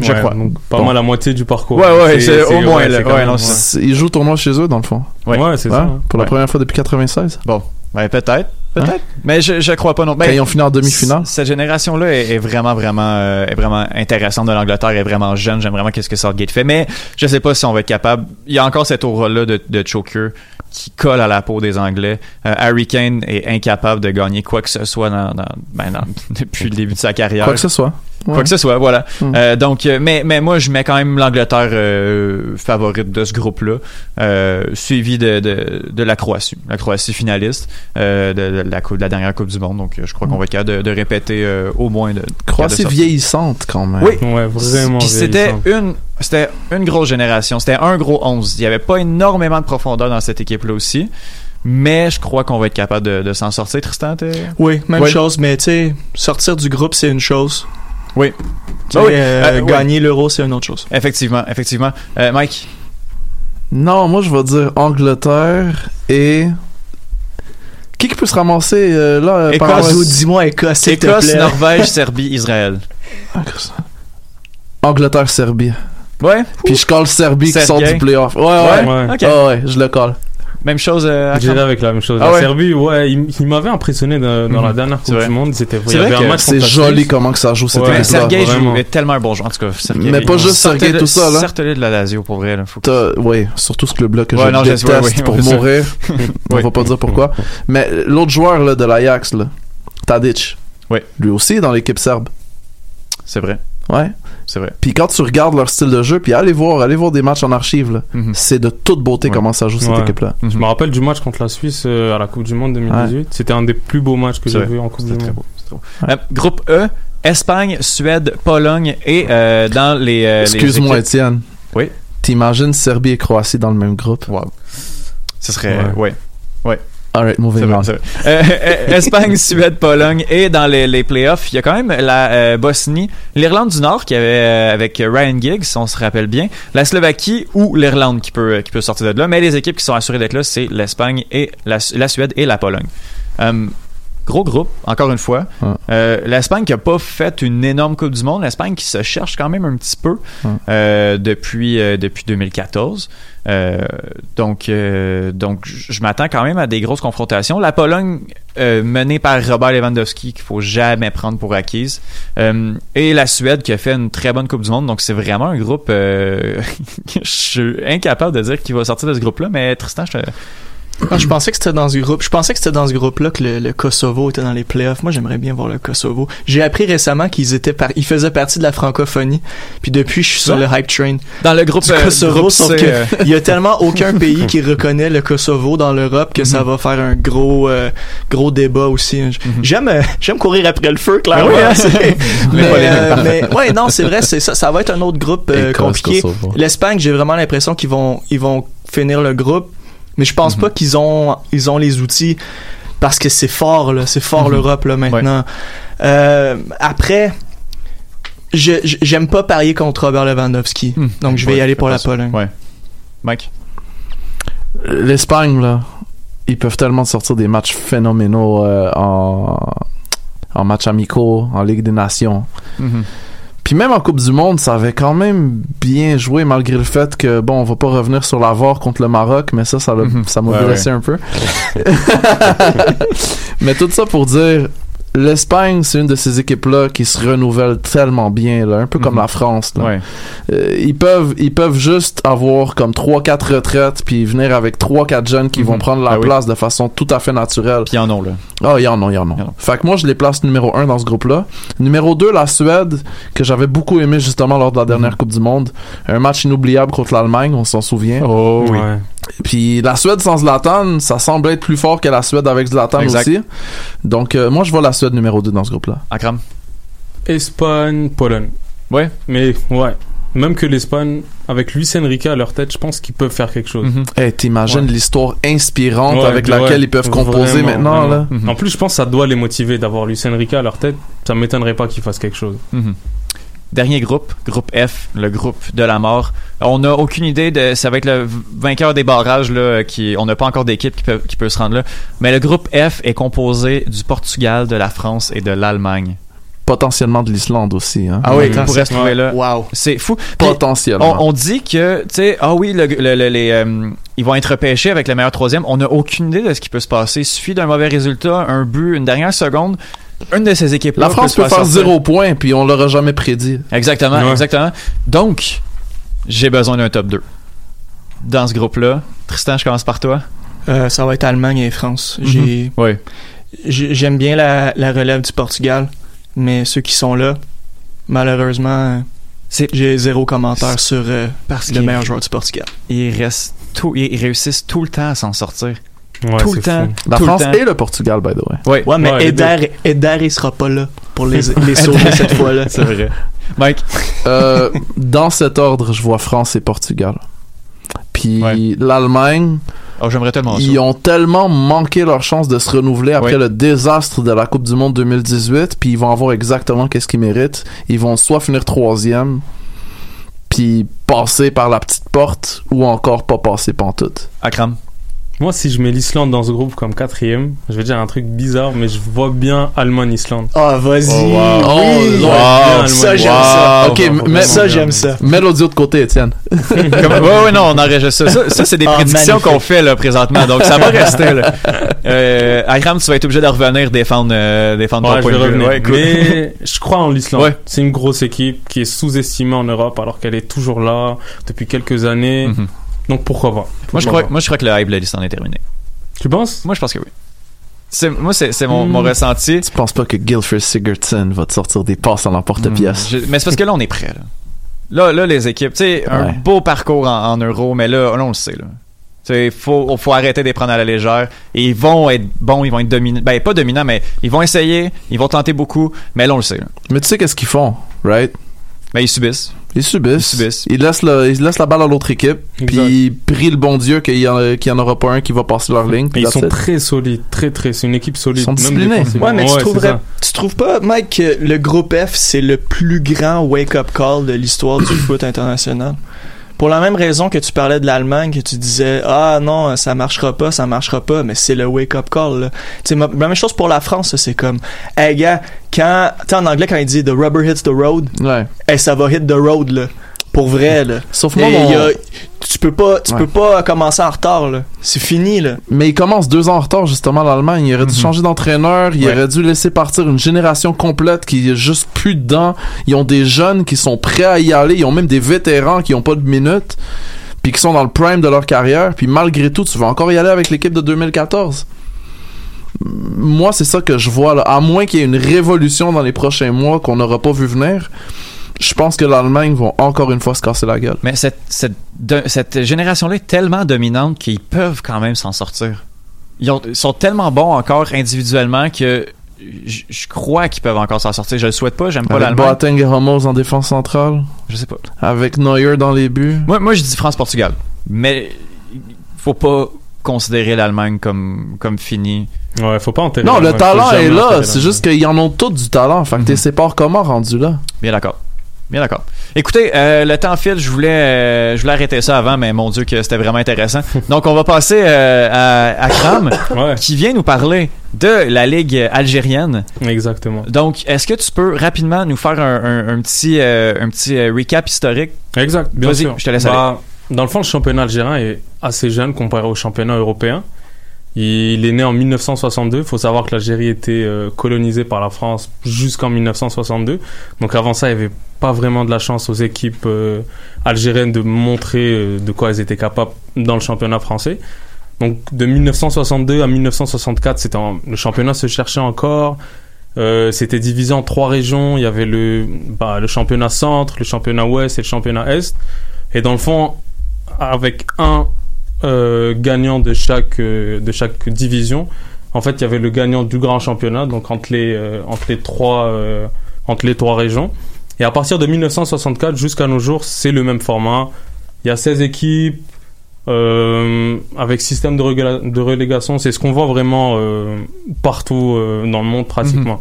Je Ouais, crois. donc pas Bon. mal la moitié du parcours. Ouais, ouais, c'est au moins, là. Ouais, non, C'est- Ils jouent tournoi chez eux, dans le fond. Ouais. Ouais, c'est Ouais, ça. Pour la Ouais. première fois depuis 96. Bon, ben peut-être, peut-être, Hein? mais je je crois pas non. Ben, Quand ils ont fini en demi-finale. Cette génération-là est, est vraiment, vraiment, euh, est vraiment intéressante de l'Angleterre, est vraiment jeune. J'aime vraiment qu'est-ce que Southgate fait, mais je sais pas si on va être capable. Il y a encore cette aura-là de, de choker qui colle à la peau des Anglais. Euh, Harry Kane est incapable de gagner quoi que ce soit dans, dans- ben, dans- depuis le début de sa carrière. Quoi que ce soit. Quoi que ce soit, voilà. Mm. Euh, donc, euh, mais, mais moi, je mets quand même l'Angleterre euh, favorite de ce groupe-là, euh, suivi de, de, de la Croatie. La Croatie finaliste euh, de, de la, coupe- de la dernière Coupe du Monde. Donc, je crois qu'on va être capable de, de répéter euh, au moins de. Croatie vieillissante, quand même. Oui. Ouais, vraiment. Puis c'était une, c'était une grosse génération. C'était un gros 11. Il n'y avait pas énormément de profondeur dans cette équipe-là aussi. Mais je crois qu'on va être capable de, de s'en sortir, Tristan. Oui, même Ouais. chose, mais tu sais, sortir du groupe, c'est une chose. Oui. Tu Ah oui. euh, Euh, ouais. Gagner l'euro, c'est une autre chose. Effectivement, effectivement. Euh, Mike, Non, moi, je vais dire Angleterre et... Qui qui peut se ramasser euh, là par Écosse. Ou dis-moi Écosse, s'il te Écosse, plaît. Norvège, Serbie, Israël. Angleterre, Serbie. Ouais. Puis je colle Serbie qui sort du playoff. Ouais, ouais. Ouais. Ah ouais, je le colle. Même chose euh, avec la même chose. Ah la ouais. Serbie, ouais, il, il m'avait impressionné dans, dans Mhm. la dernière Coupe du Monde. C'était, il C'est y vrai avait C'est la joli Suisse. comment que ça joue cette Ouais. Sergei joue tellement un bon joueur. En tout cas, Sergei. Mais pas juste Sergei tout ça, là. De la Lazio pour vrai. Là. Faut que- Oui, surtout ce club-là que Ouais, je non, déteste pour mourir. On Oui. va pas dire pourquoi. Mais l'autre joueur là, de l'Ajax, là, Tadic, Ouais. lui aussi est dans l'équipe serbe. C'est vrai. Ouais. C'est vrai. Puis quand tu regardes leur style de jeu, puis allez voir, allez voir des matchs en archive, là. Mhm. c'est de toute beauté Ouais. comment ça joue cette Ouais. équipe-là. Je me rappelle du match contre la Suisse euh, à la Coupe du Monde 2018. C'était un des plus beaux matchs que C'est j'ai vrai. vu en Coupe du Monde. beau. c'est très beau. Euh, groupe E, Espagne, Suède, Pologne et euh, dans les. euh, les Excuse-moi, équipes- Étienne. Oui. T'imagines Serbie et Croatie dans le même groupe? Wow. Ce serait. Ouais. Ouais. Alright, moving on. Euh, Espagne, Suède, Pologne et dans les, les playoffs, il y a quand même la euh, Bosnie, l'Irlande du Nord qui avait euh, avec Ryan Giggs, si on se rappelle bien, la Slovaquie ou l'Irlande qui peut qui peut sortir de là, mais les équipes qui sont assurées d'être là, c'est l'Espagne et la, la Suède et la Pologne. Euh, Gros groupe, encore une fois. Euh, L'Espagne qui a pas fait une énorme Coupe du Monde, l'Espagne qui se cherche quand même un petit peu euh, depuis euh, depuis 2014. Euh, donc donc je m'attends quand même à des grosses confrontations. La Pologne menée par Robert Lewandowski qu'il faut jamais prendre pour acquise et la Suède qui a fait une très bonne Coupe du Monde. Donc c'est vraiment un groupe. je suis incapable de dire qui va sortir de ce groupe-là, mais Tristan, je te... Ah, je pensais que c'était dans ce groupe. Je pensais que c'était dans ce groupe-là que le, le Kosovo était dans les playoffs. Moi, j'aimerais bien voir le Kosovo. J'ai appris récemment qu'ils étaient par... ils faisaient partie de la francophonie. Puis depuis, je suis sur le hype train. dans le groupe, Du euh, Kosovo, groupe sauf que euh, il y a tellement aucun pays qui reconnaît le Kosovo dans l'Europe que ça va faire un gros euh, gros débat aussi. J'aime euh, j'aime courir après le feu clairement. Ah oui, hein? C'est- mais, euh, parfait. mais ouais non c'est vrai c'est ça ça va être un autre groupe euh, compliqué. L'Espagne j'ai vraiment l'impression qu'ils vont ils vont finir le groupe mais je Mhm. pense pas qu'ils ont ils ont les outils parce que c'est fort là c'est fort Mhm. l'Europe là maintenant. Euh, après je- j'aime pas parier contre Robert Lewandowski Hmm. donc je vais Ouais, y aller pour la. Pologne. Ouais. Mike? L'Espagne, là, ils peuvent tellement sortir des matchs phénoménaux euh, en, en matchs amicaux, en Ligue des Nations. Mhm. Puis même en Coupe du Monde, ça avait quand même bien joué malgré le fait que bon, on va pas revenir sur la VAR contre le Maroc, mais ça, ça l'a- ça m'a Ouais, blessé ouais. un peu. mais tout ça pour dire, l'Espagne, c'est une de ces équipes-là qui se renouvelle tellement bien, là, un peu comme Mhm. la France. là. Ouais. Euh, ils peuvent ils peuvent juste avoir comme 3 4 retraites puis venir avec 3 4 jeunes qui vont Mhm. prendre la Ah oui. place de façon tout à fait naturelle. Puis ils en ont, là. Ah, il y en a, il y en a. Fait que moi, je les place numéro 1 dans ce groupe-là. Numéro 2, la Suède, que j'avais beaucoup aimé justement lors de la dernière Coupe du Monde. Un match inoubliable contre l'Allemagne, on s'en souvient. Oh oui. Ouais. Puis la Suède sans Zlatan, ça semble être plus fort que la Suède avec Zlatan Exact. aussi. Donc, euh, moi, je vois la Suède numéro 2 dans ce groupe-là. Akram? Espagne, Pologne. Ouais. Mais ouais. Même que l'Espagne, avec Luis Enrique à leur tête, je pense qu'ils peuvent faire quelque chose. Mhm. Hey, t'imagines Ouais. l'histoire inspirante Ouais, avec ouais, laquelle ils peuvent composer vraiment, maintenant, vraiment. là. Mhm. En plus, je pense que ça doit les motiver d'avoir Luis Enrique à leur tête. Ça m'étonnerait pas qu'ils fassent quelque chose. Mhm. Dernier groupe, groupe F, le groupe de la mort. On n'a aucune idée de. Ça va être le vainqueur des barrages, là, qui. On n'a pas encore d'équipe qui peut, qui peut se rendre là. Mais le groupe F est composé du Portugal, de la France et de l'Allemagne. Potentiellement de l'Islande aussi, hein. Ah oui, on pourrait se trouver là. Wow. C'est fou. Potentiellement. on, on dit que, tu sais, ah oui, le- le- le- les, euh, ils vont être repêchés avec le meilleur troisième. On n'a aucune idée de ce qui peut se passer. Il suffit d'un mauvais résultat, un but, une dernière seconde. Une de ces équipes-là. La France peut faire zéro point, puis on l'aurait jamais prédit. Exactement, Ouais. exactement. Donc, j'ai besoin d'un top 2. Dans ce groupe-là. Tristan, je commence par toi. Euh, ça va être Allemagne et France. Oui. j'ai- j'aime bien la, la relève du Portugal, mais ceux qui sont là, malheureusement, C'est- j'ai zéro commentaire sur euh, Parce le meilleur joueur du Portugal. ils restent tout, ils réussissent tout le temps à s'en sortir. Ouais, tout le temps. fou. La tout France le temps. et le Portugal, by the way. Oui, Ouais, mais Ouais, Eder, Eder, il sera pas là pour les, les sauver cette fois-là. c'est vrai. Mike, Euh, dans cet ordre, je vois France et Portugal. Puis Ouais. l'Allemagne, oh, j'aimerais tellement ils ça. ont tellement manqué leur chance de se renouveler après Ouais. le désastre de la Coupe du Monde 2018, puis ils vont avoir exactement qu'est-ce qu'ils méritent. Ils vont soit finir troisième, puis passer par la petite porte, ou encore pas passer pantoute. Akram? Moi, si je mets l'Islande dans ce groupe comme quatrième, je vais dire un truc bizarre, mais je vois bien Allemagne-Islande. Ah, vas-y. Oh, wow. oui. Oh, Wow. Ça, j'aime Wow. ça. Ok, mais- Ça, j'aime ça. Mets l'audio de côté, Étienne. Comme- ouais, ouais, non, on enregistre ça. Ça, ça, c'est des Ah, prédictions qu'on fait là, présentement. Donc, ça va rester. Là. Euh, tu vas être obligé de revenir défendre, euh, défendre Ouais, ton point de vue. Ouais, cool. Mais je crois en l'Islande. Ouais. C'est une grosse équipe qui est sous-estimée en Europe alors qu'elle est toujours là depuis quelques années. Mhm. Donc pourquoi pas? Moi, je crois, pas? moi, je crois que le hype de liste en est terminé. Tu penses? Moi, je pense que oui. C'est, moi, c'est, c'est mon, Hmm. mon ressenti. Tu penses pas que Gilford Sigurdsson va te sortir des passes à l'emporte-pièce? Je- mais c'est parce que là, on est prêt. Là, là, là, les équipes, tu sais, un Ouais. beau parcours en, en euro, mais là, là, on le sait. Là. Tu sais, faut, faut arrêter de les prendre à la légère. Et ils vont être bons, ils vont être dominants. Ben, pas dominants, mais ils vont essayer, ils vont tenter beaucoup, mais là, on le sait. Là. Mais tu sais qu'est-ce qu'ils font, right? Ben, ils subissent. Ils subissent. Ils subissent. Ils laissent, le- ils laissent la balle à l'autre équipe. Puis ils prient le bon Dieu qu'il y, en- qu'il y en aura pas un qui va passer leur ligne. Ils sont it. très solides, très très. C'est une équipe solide. Ils sont disciplinés. Ouais, mais tu, trouverais, tu trouves pas, Mike, que le groupe F, c'est le plus grand wake-up call de l'histoire du foot international? Pour la même raison que tu parlais de l'Allemagne, que tu disais ah non ça marchera pas, ça marchera pas, mais c'est le wake up call. ma- la même chose pour la France, c'est comme hey gars, quand en anglais quand il dit the rubber hits the road, Ouais. hey, ça va hit the road là, pour vrai là. Sauf moi, mon- il y a- tu peux pas, tu Ouais. peux pas commencer en retard là. C'est fini là. Mais ils commencent deux ans en retard, justement, l'Allemagne. Il aurait dû Mhm. changer d'entraîneur. Il Ouais. aurait dû laisser partir une génération complète qui est juste plus dedans. Ils ont des jeunes qui sont prêts à y aller. Ils ont même des vétérans qui ont pas de minutes. Puis qui sont dans le prime de leur carrière. Puis malgré tout, tu vas encore y aller avec l'équipe de 2014. Moi, c'est ça que je vois là. À moins qu'il y ait une révolution dans les prochains mois qu'on n'aura pas vu venir, je pense que l'Allemagne vont encore une fois se casser la gueule. Mais cette, cette, de- cette génération-là est tellement dominante qu'ils peuvent quand même s'en sortir. Ils, ont- ils sont tellement bons encore individuellement que je je crois qu'ils peuvent encore s'en sortir. Je le souhaite pas, j'aime pas l'Allemagne. Boateng et Ramos en défense centrale. Je sais pas. Avec Neuer dans les buts. Moi, moi je dis France-Portugal. Mais faut pas considérer l'Allemagne comme, comme fini. Ouais, faut pas enterrer. Non, le talent est là. C'est juste qu'ils en ont tous du talent. Fait que Mhm. t'es sépares comment rendu là? Bien d'accord. Bien d'accord. Écoutez, euh, le temps file, je voulais, euh, je voulais arrêter ça avant, mais mon Dieu que c'était vraiment intéressant. Donc, on va passer euh, à, à Kram, Ouais, qui vient nous parler de la Ligue algérienne. exactement. Donc, est-ce que tu peux rapidement nous faire un, un- un petit, un petit recap historique? Exact, bien Vas-y, sûr. je te laisse Bah, Dans le fond, le championnat algérien est assez jeune comparé au championnat européen. Il est né en 1962. Il faut savoir que l'Algérie était euh, colonisée par la France jusqu'en 1962. Donc avant ça, il n'y avait pas vraiment de la chance aux équipes euh, algériennes de montrer euh, de quoi elles étaient capables dans le championnat français. Donc de 1962 à 1964, c'était en- le championnat se cherchait encore. C'était divisé en trois régions. Il y avait le, bah, le championnat centre, le championnat ouest et le championnat est. Et dans le fond, avec un euh, gagnant de chaque, euh, de chaque division, en fait, il y avait le gagnant du grand championnat, donc entre les, euh, entre les, trois, entre les trois régions. Et à partir de 1964 jusqu'à nos jours, c'est le même format. Il y a 16 équipes, avec système de, de relégation. C'est ce qu'on voit vraiment partout dans le monde pratiquement.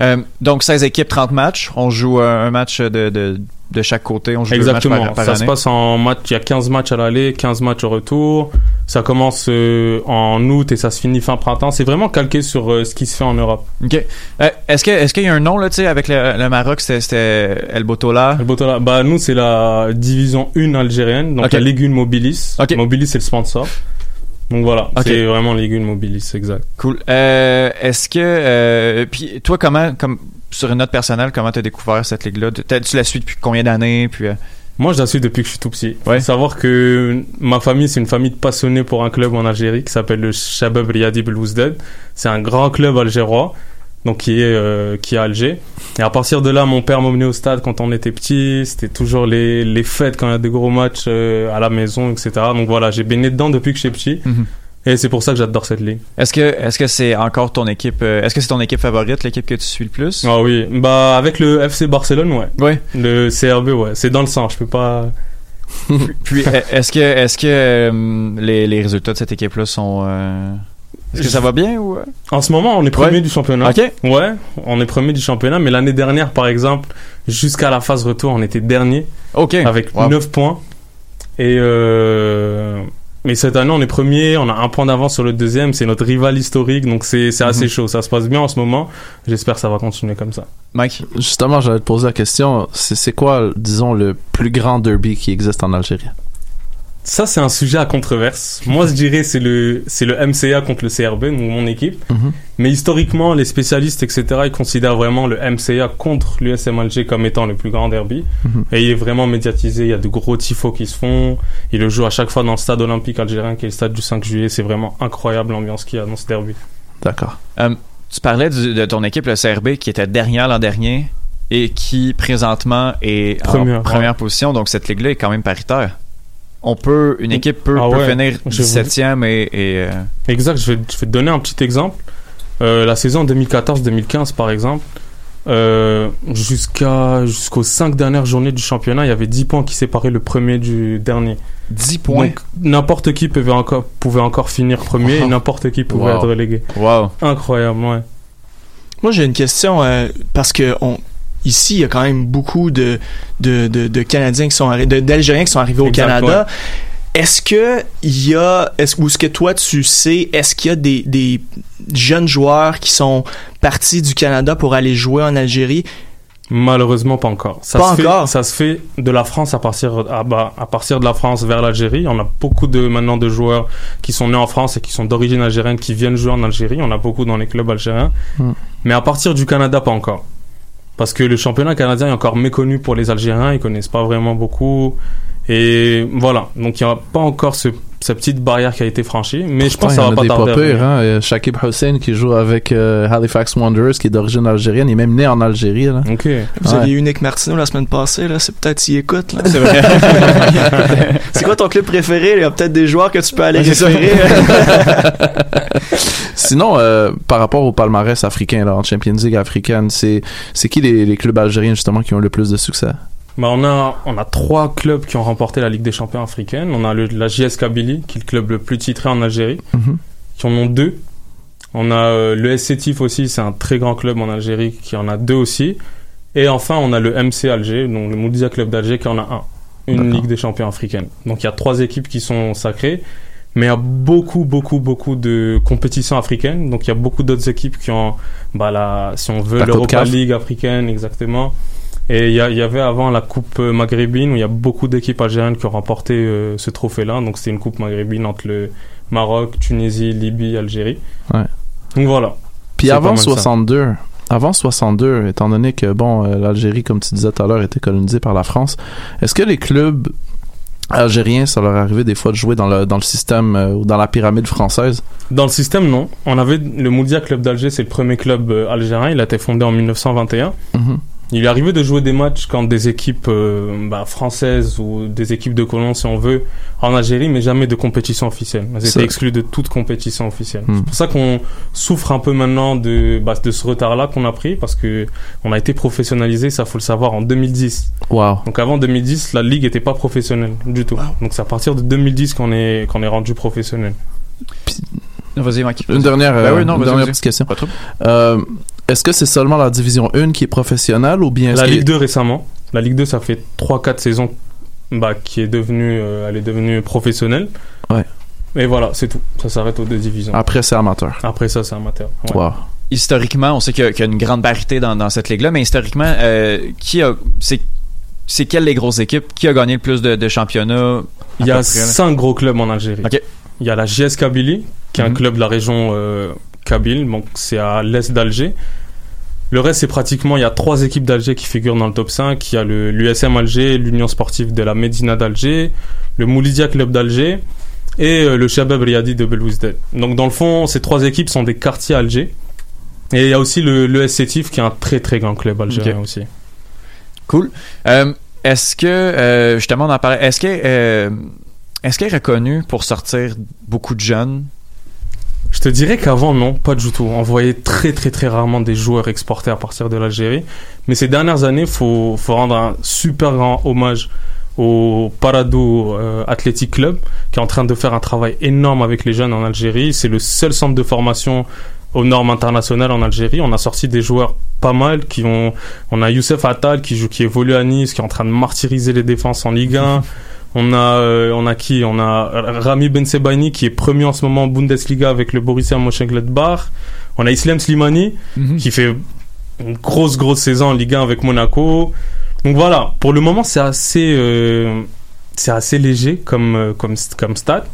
Euh, donc, 16 équipes, 30 matchs. On joue un match de, de chaque côté. On joue deux matchs Exactement. par, par ça année. se passe en match. Il y a 15 matchs à l'aller, 15 matchs au retour. Ça commence euh, en août et ça se finit fin printemps. C'est vraiment calqué sur euh, ce qui se fait en Europe. OK. Euh, est-ce que est-ce qu'il y a un nom, là, tu sais, avec le, le Maroc, c'était- El Botola? Le Botola, bah nous c'est la division 1 algérienne, donc Ok. la Ligue 1 Mobilis. Mobilis c'est le sponsor. Donc voilà, c'est vraiment Ligue 1 Mobilis, exact. Cool. Euh, est-ce que... Euh, puis toi, comment... Comme, sur une note personnelle, comment t'as découvert cette ligue-là? T'as- Tu la suis depuis combien d'années? Puis... euh, Moi, je la suis depuis que je suis tout petit. Ouais. Faut savoir que ma famille, c'est une famille de passionnés pour un club en Algérie qui s'appelle le Shabab Riyadi Belouzdad. C'est un grand club algérois, donc qui est, euh, qui est à Alger. Et à partir de là, mon père m'emmenait au stade quand on était petit. C'était toujours les, les fêtes quand il y a des gros matchs euh, à la maison, etc. Donc voilà, j'ai baigné dedans depuis que je suis petit. Mhm. Et c'est pour ça que j'adore cette ligue. Est-ce que est-ce que c'est encore ton équipe... euh, est-ce que c'est ton équipe favorite, l'équipe que tu suis le plus? Ah oui, bah avec le FC Barcelone, ouais. Oui. Le CRB, ouais. C'est dans le sang, je peux pas... Puis est-ce que est-ce que les, les résultats de cette équipe-là sont... Est-ce que ça va bien ou... euh? En ce moment, on est premier Ouais. du championnat. OK. Ouais, on est premier du championnat, mais l'année dernière, par exemple, jusqu'à la phase retour, on était dernier OK. avec Wow. 9 points. Et euh... mais cette année, on est premier, on a un point d'avance sur le deuxième, c'est notre rival historique, donc c'est c'est assez Mhm. chaud. Ça se passe bien en ce moment. J'espère que ça va continuer comme ça. Mike? Justement, j'allais te poser la question. C'est quoi, disons, le plus grand derby qui existe en Algérie? Ça, c'est un sujet à controverse. Moi, je dirais c'est le c'est le MCA contre le CRB, mon équipe. Mhm. Mais historiquement, les spécialistes, etc., ils considèrent vraiment le MCA contre l'USM Alger comme étant le plus grand derby. Mhm. Et il est vraiment médiatisé. Il y a de gros tifos qui se font. Il le joue à chaque fois dans le stade olympique algérien, qui est le stade du 5 juillet. C'est vraiment incroyable l'ambiance qu'il y a dans ce derby. D'accord. Tu parlais du- de ton équipe, le CRB, qui était dernière l'an dernier et qui présentement est Première, en première position. Donc cette ligue-là est quand même paritaire. On peut, une équipe peut, Ah peut ouais, finir je 17e et, et, euh, Exact. Je vais, je vais te donner un petit exemple. Euh, la saison 2014-2015, par exemple, euh, jusqu'à jusqu'aux cinq dernières journées du championnat, il y avait 10 points qui séparaient le premier du dernier. 10 points? Donc n'importe qui pouvait encore, pouvait encore finir premier et n'importe qui pouvait Wow. être relégué. wow. Incroyable, ouais. Moi, j'ai une question euh, parce que on, ici, il y a quand même beaucoup de, de, de, de Canadiens qui sont d'Algériens qui sont arrivés au Exact, Canada. Est-ce que il y a, est-ce, ou est-ce que toi tu sais, est-ce qu'il y a des, des jeunes joueurs qui sont partis du Canada pour aller jouer en Algérie? Malheureusement, pas encore. Ça Pas se encore? Fait, ça se fait de la France à partir, à, bah, à partir de la France vers l'Algérie. On a beaucoup de, maintenant de joueurs qui sont nés en France et qui sont d'origine algérienne qui viennent jouer en Algérie. On a beaucoup dans les clubs algériens. Hmm. Mais à partir du Canada, pas encore. Parce que le championnat canadien est encore méconnu pour les Algériens. Ils connaissent pas vraiment beaucoup. Et voilà. Donc il n'y a pas encore ce, cette petite barrière qui a été franchie. Mais je pense que ça va pas tarder. pas hein. Shakib Hussein qui joue avec euh, Halifax Wanderers, qui est d'origine algérienne, il est même né en Algérie. Là. Ok. Vous Ouais. aviez eu Nick Martineau la semaine passée, là. C'est peut-être s'il écoute, là. C'est vrai. C'est quoi ton club préféré? Il y a peut-être des joueurs que tu peux aller référer. Sinon, euh, par rapport au palmarès africain, là, en Champions League africaine, c'est c'est qui les, les clubs algériens justement qui ont le plus de succès? Bah on, a, on a trois clubs qui ont remporté la Ligue des champions africaine. On a le, la JS Kabylie, qui est le club le plus titré en Algérie, Mhm. qui en ont deux. On a euh, le SC Tif aussi, c'est un très grand club en Algérie, qui en a deux aussi. Et enfin, on a le MC Alger, donc le Moudia Club d'Alger, qui en a un. Une. Ligue des champions africaine. Donc il y a trois équipes qui sont sacrées. Mais il y a beaucoup, beaucoup, beaucoup de compétitions africaines. Donc il y a beaucoup d'autres équipes qui ont, bah, la, si on veut, l'Europa. League africaine, exactement. Et il y, avait avant la Coupe euh, maghrébine où il y a beaucoup d'équipes algériennes qui ont remporté euh, ce trophée-là. Donc c'était une Coupe maghrébine entre le Maroc, Tunisie, Libye, Algérie. Ouais. Donc voilà. Puis avant mal ça. 62, avant 62, étant donné que bon, euh, l'Algérie, comme tu disais tout à l'heure, était colonisée par la France, est-ce que les clubs algériens, ça leur arrivait des fois de jouer dans le dans le système euh, ou dans la pyramide française? Dans le système, non. On avait le Moudia Club d'Alger, c'est le premier club euh, algérien. Il a été fondé en 1921. Mhm. Il est arrivé de jouer des matchs quand des équipes euh, bah, françaises ou des équipes de colons, si on veut, en Algérie, mais jamais de compétition officielle. Ça- étaient exclus de toute compétition officielle. Hmm. C'est pour ça qu'on souffre un peu maintenant de, bah, de ce retard-là qu'on a pris, parce que on a été professionnalisé, ça faut le savoir, en 2010. Wow. Donc avant 2010, la ligue était pas professionnelle du tout. Donc c'est à partir de 2010 qu'on est qu'on est rendu professionnel. Vas-y, Mike. Une dernière, Ben euh, oui, non, une vas-y, dernière vas-y. petite question. Pas trop. Euh, est-ce que c'est seulement la division 1 qui est professionnelle ou bien La Ligue 2 récemment. La Ligue 2, ça fait 3-4 saisons bah, qui est devenue, euh, elle est devenue professionnelle. Ouais. Et voilà, c'est tout. Ça s'arrête aux deux divisions. Après, c'est amateur. Après ça, c'est amateur. Ouais. Wow. Historiquement, on sait qu'il y, a- qu'il y a une grande parité dans, dans cette ligue-là, mais historiquement, euh, qui a. C'est c'est quelles les grosses équipes Qui a gagné le plus de, de championnats Il y a près, là? 5 gros clubs en Algérie. Ok. Il y a la JS Kabylie, qui est un Mhm. club de la région euh, Kabyle, donc c'est à l'est d'Alger. Le reste, c'est pratiquement, il y a trois équipes d'Alger qui figurent dans le top 5. Il y a l'USM Alger, l'Union sportive de la Médina d'Alger, le Moulidia Club d'Alger et euh, le Shabab Riyadi de Belouizdad. Donc dans le fond, ces trois équipes sont des quartiers à Alger. Et il y a aussi le, le SC Tif, qui est un très très grand club algérien aussi. Cool. Euh, est-ce que, euh, justement, on en parlait, est-ce que, euh, est-ce qu'elle est reconnue pour sortir beaucoup de jeunes? Je te dirais qu'avant, non, pas du tout. On voyait très très très rarement des joueurs exportés à partir de l'Algérie. Mais ces dernières années, faut faut rendre un super grand hommage au Parado euh, Athletic Club, qui est en train de faire un travail énorme avec les jeunes en Algérie. C'est le seul centre de formation aux normes internationales en Algérie. On a sorti des joueurs pas mal qui ont, on a Youssef Attal qui joue, qui évolue à Nice, qui est en train de martyriser les défenses en Ligue 1. On a, euh, on a qui? On a Rami Ben Sebaini qui est premier en ce moment en Bundesliga avec le Borussia Mönchengladbach. On a Islam Slimani qui fait une grosse grosse saison en Ligue 1 avec Monaco. Donc voilà, pour le moment c'est assez, euh, c'est assez léger comme euh, comme comme stat.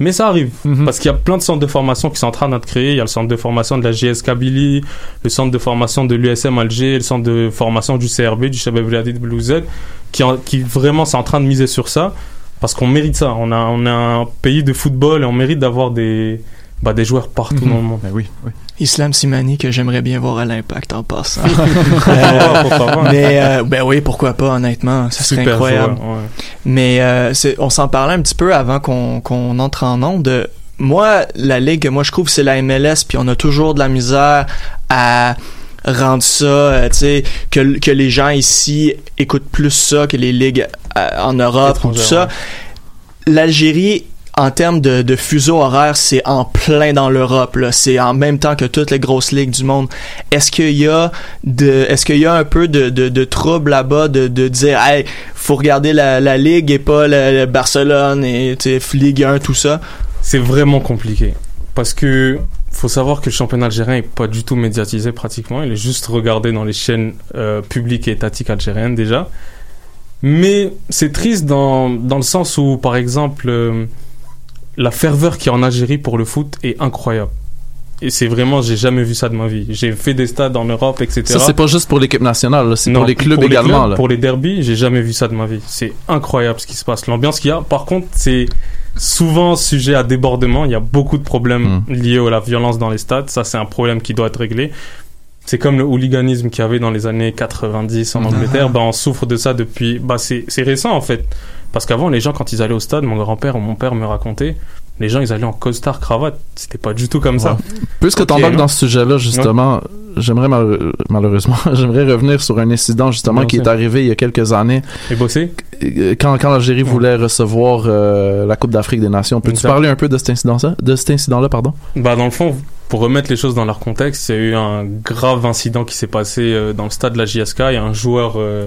Mais ça arrive, parce qu'il y a plein de centres de formation qui sont en train d'être créés. Il y a le centre de formation de la JS Kabylie, le centre de formation de l'USM Alger, le centre de formation du CRB, du Shabab Blouzel, qui, en- qui vraiment sont en train de miser sur ça, parce qu'on mérite ça. On a, on a un pays de football et on mérite d'avoir des, bah, des joueurs partout dans le monde. oui, oui. Islam Simani que j'aimerais bien voir à l'impact en passant. Pourquoi pas. mais euh, ben oui, pourquoi pas honnêtement, ça serait Super incroyable. joueur, ouais. Mais euh, c'est- on s'en parlait un petit peu avant qu'on qu'on entre en onde. Moi, la ligue, moi je trouve que c'est la MLS, puis on a toujours de la misère à rendre ça, euh, tu sais, que, que les gens ici écoutent plus ça que les ligues euh, en Europe ou tout ça. L'Algérie, en termes de, de fuseau horaire, c'est en plein dans l'Europe. C'est en même temps que toutes les grosses ligues du monde. Est-ce qu'il y a est-ce qu'il y a un peu de, de, trouble là-bas de, dire, hey, faut regarder la, ligue et pas la Barcelone et Ligue 1, tout ça? C'est vraiment compliqué. Parce que faut savoir que le championnat algérien est pas du tout médiatisé pratiquement. Il est juste regardé dans les chaînes euh, publiques et étatiques algériennes déjà. Mais c'est triste dans, dans le sens où, par exemple, euh, la ferveur qu'il y a en Algérie pour le foot est incroyable. Et c'est vraiment, j'ai jamais vu ça de ma vie. J'ai fait des stades en Europe, etc. Ça, c'est pas juste pour l'équipe nationale, c'est pour les clubs pour également. clubs, là. Pour les derbies, j'ai jamais vu ça de ma vie. C'est incroyable ce qui se passe. L'ambiance qu'il y a. Par contre, c'est souvent sujet à débordement. Il y a beaucoup de problèmes Hmm. liés à la violence dans les stades. Ça, c'est un problème qui doit être réglé. C'est comme le hooliganisme qu'il y avait dans les années 90 en Mhm. Angleterre. Ben, on souffre de ça depuis. Bah, c'est c'est récent en fait. Parce qu'avant, les gens, quand ils allaient au stade, mon grand-père ou mon père me racontait, les gens, ils allaient en costard cravate. C'était pas du tout comme ça. Puisque Ok, t'embarques non dans ce sujet-là, justement, j'aimerais mal- malheureusement, j'aimerais revenir sur un incident justement Bien qui sûr. est arrivé il y a quelques années. Et bosser? Euh, Quand, quand l'Algérie voulait recevoir euh, la Coupe d'Afrique des Nations. Peux-tu parler un peu de cet incident-là, de cet incident-là, pardon? Bah dans le fond, pour remettre les choses dans leur contexte, il y a eu un grave incident qui s'est passé euh, dans le stade de la JSK. Il y a un joueur euh,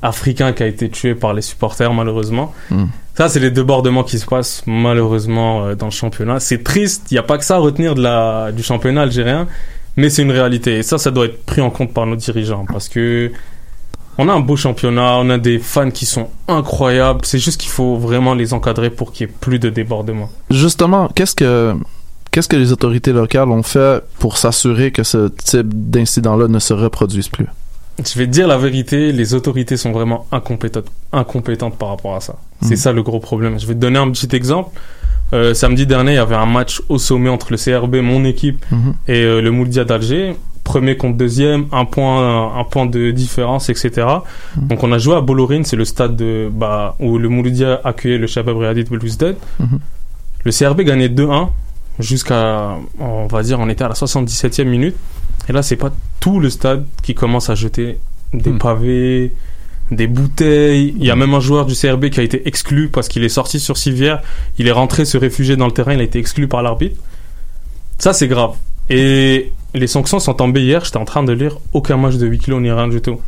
africain qui a été tué par les supporters, malheureusement. Hmm. Ça, c'est les débordements qui se passent, malheureusement, euh, dans le championnat. C'est triste, il n'y a pas que ça à retenir de la, du championnat algérien, mais c'est une réalité. Et ça, ça doit être pris en compte par nos dirigeants, parce que on a un beau championnat, on a des fans qui sont incroyables. C'est juste qu'il faut vraiment les encadrer pour qu'il y ait plus de débordements. Justement, qu'est-ce que qu'est-ce que les autorités locales ont fait pour s'assurer que ce type d'incident-là ne se reproduise plus? Je vais te dire la vérité, les autorités sont vraiment incompétentes, incompétentes par rapport à ça. C'est Mhm. ça le gros problème. Je vais te donner un petit exemple. Euh, samedi dernier, il y avait un match au sommet entre le CRB, mon équipe, Mhm. et euh, le Mouldia d'Alger. Premier contre deuxième, un point, un point de différence, etc. Mhm. Donc on a joué à Bollorine, c'est le stade de, bah, où le Mouloudia accueillait le Shabab Riyadi de Belouizdad. Mhm. Le CRB gagnait 2-1 jusqu'à, on va dire, on était à la 77e minute. Et là, c'est pas tout le stade qui commence à jeter des Mhm. pavés, des bouteilles. Il y a même un joueur du CRB qui a été exclu parce qu'il est sorti sur civière. Il est rentré se réfugier dans le terrain. Il a été exclu par l'arbitre. Ça, c'est grave. Et les sanctions sont tombées hier. J'étais en train de lire aucun match de huis clos ni rien du tout.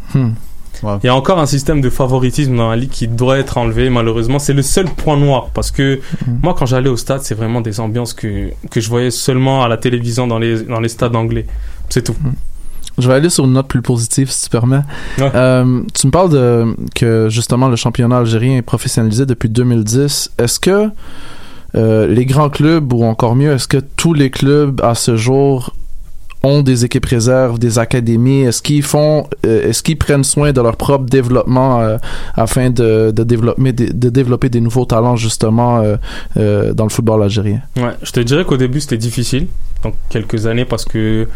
Il y a encore un système de favoritisme dans la ligue qui doit être enlevé, malheureusement. C'est le seul point noir parce que moi, quand j'allais au stade, c'est vraiment des ambiances que, que je voyais seulement à la télévision dans les, dans les stades anglais. C'est tout. Je vais aller sur une note plus positive, si tu permets. Ouais. Euh, tu me parles de que justement le championnat algérien est professionnalisé depuis 2010. Est-ce que euh, les grands clubs, ou encore mieux, est-ce que tous les clubs à ce jour ont des équipes réserves, des académies? Est-ce qu'ils font, euh, est-ce qu'ils prennent soin de leur propre développement euh, afin de, de développer des, de développer des nouveaux talents justement euh, dans le football algérien? Ouais, je te dirais qu'au début c'était difficile, donc quelques années parce que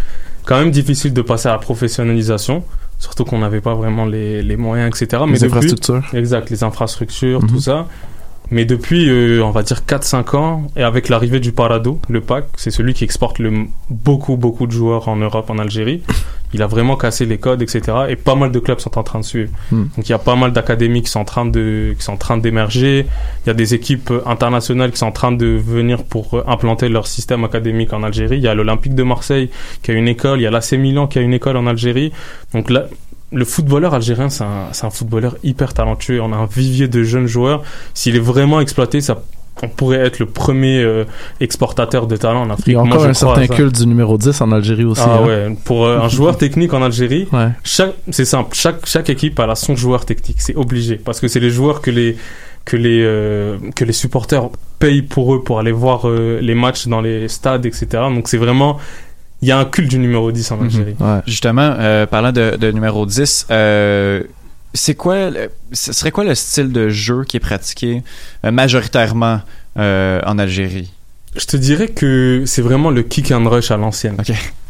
quand même difficile de passer à la professionnalisation, surtout qu'on n'avait pas vraiment les, les moyens, etc. Les depuis- infrastructures. Exact, les infrastructures, Mhm. tout ça. Mais depuis, euh, on va dire 4-5 ans, et avec l'arrivée du Parado, le PAC, c'est celui qui exporte le, beaucoup, beaucoup de joueurs en Europe, en Algérie. Il a vraiment cassé les codes, etc. Et pas mal de clubs sont en train de suivre. Hmm. Donc il y a pas mal d'académies qui sont en train de, qui sont en train d'émerger. Il y a des équipes euh, internationales qui sont en train de venir pour euh, implanter leur système académique en Algérie. Il y a l'Olympique de Marseille qui a une école. Il y a l'AC Milan qui a une école en Algérie. Donc là, le footballeur algérien, c'est un, footballeur hyper talentueux. On a un vivier de jeunes joueurs. S'il est vraiment exploité, ça, on pourrait être le premier euh, exportateur de talent en Afrique. Il y a encore un certain culte du numéro 10 en Algérie aussi. Ah hein. ouais, pour euh, un joueur technique en Algérie, Ouais. chaque, c'est simple, chaque, chaque équipe a son joueur technique, c'est obligé, parce que c'est les joueurs que les, que les, euh, que les supporters payent pour eux pour aller voir euh, les matchs dans les stades, etc. Donc c'est vraiment, il y a un culte du numéro 10 en Algérie. Ouais. Justement, euh, parlant de, de numéro 10, euh, c'est quoi, le- ce serait quoi le style de jeu qui est pratiqué euh, majoritairement en Algérie? Je te dirais que c'est vraiment le kick and rush à l'ancienne.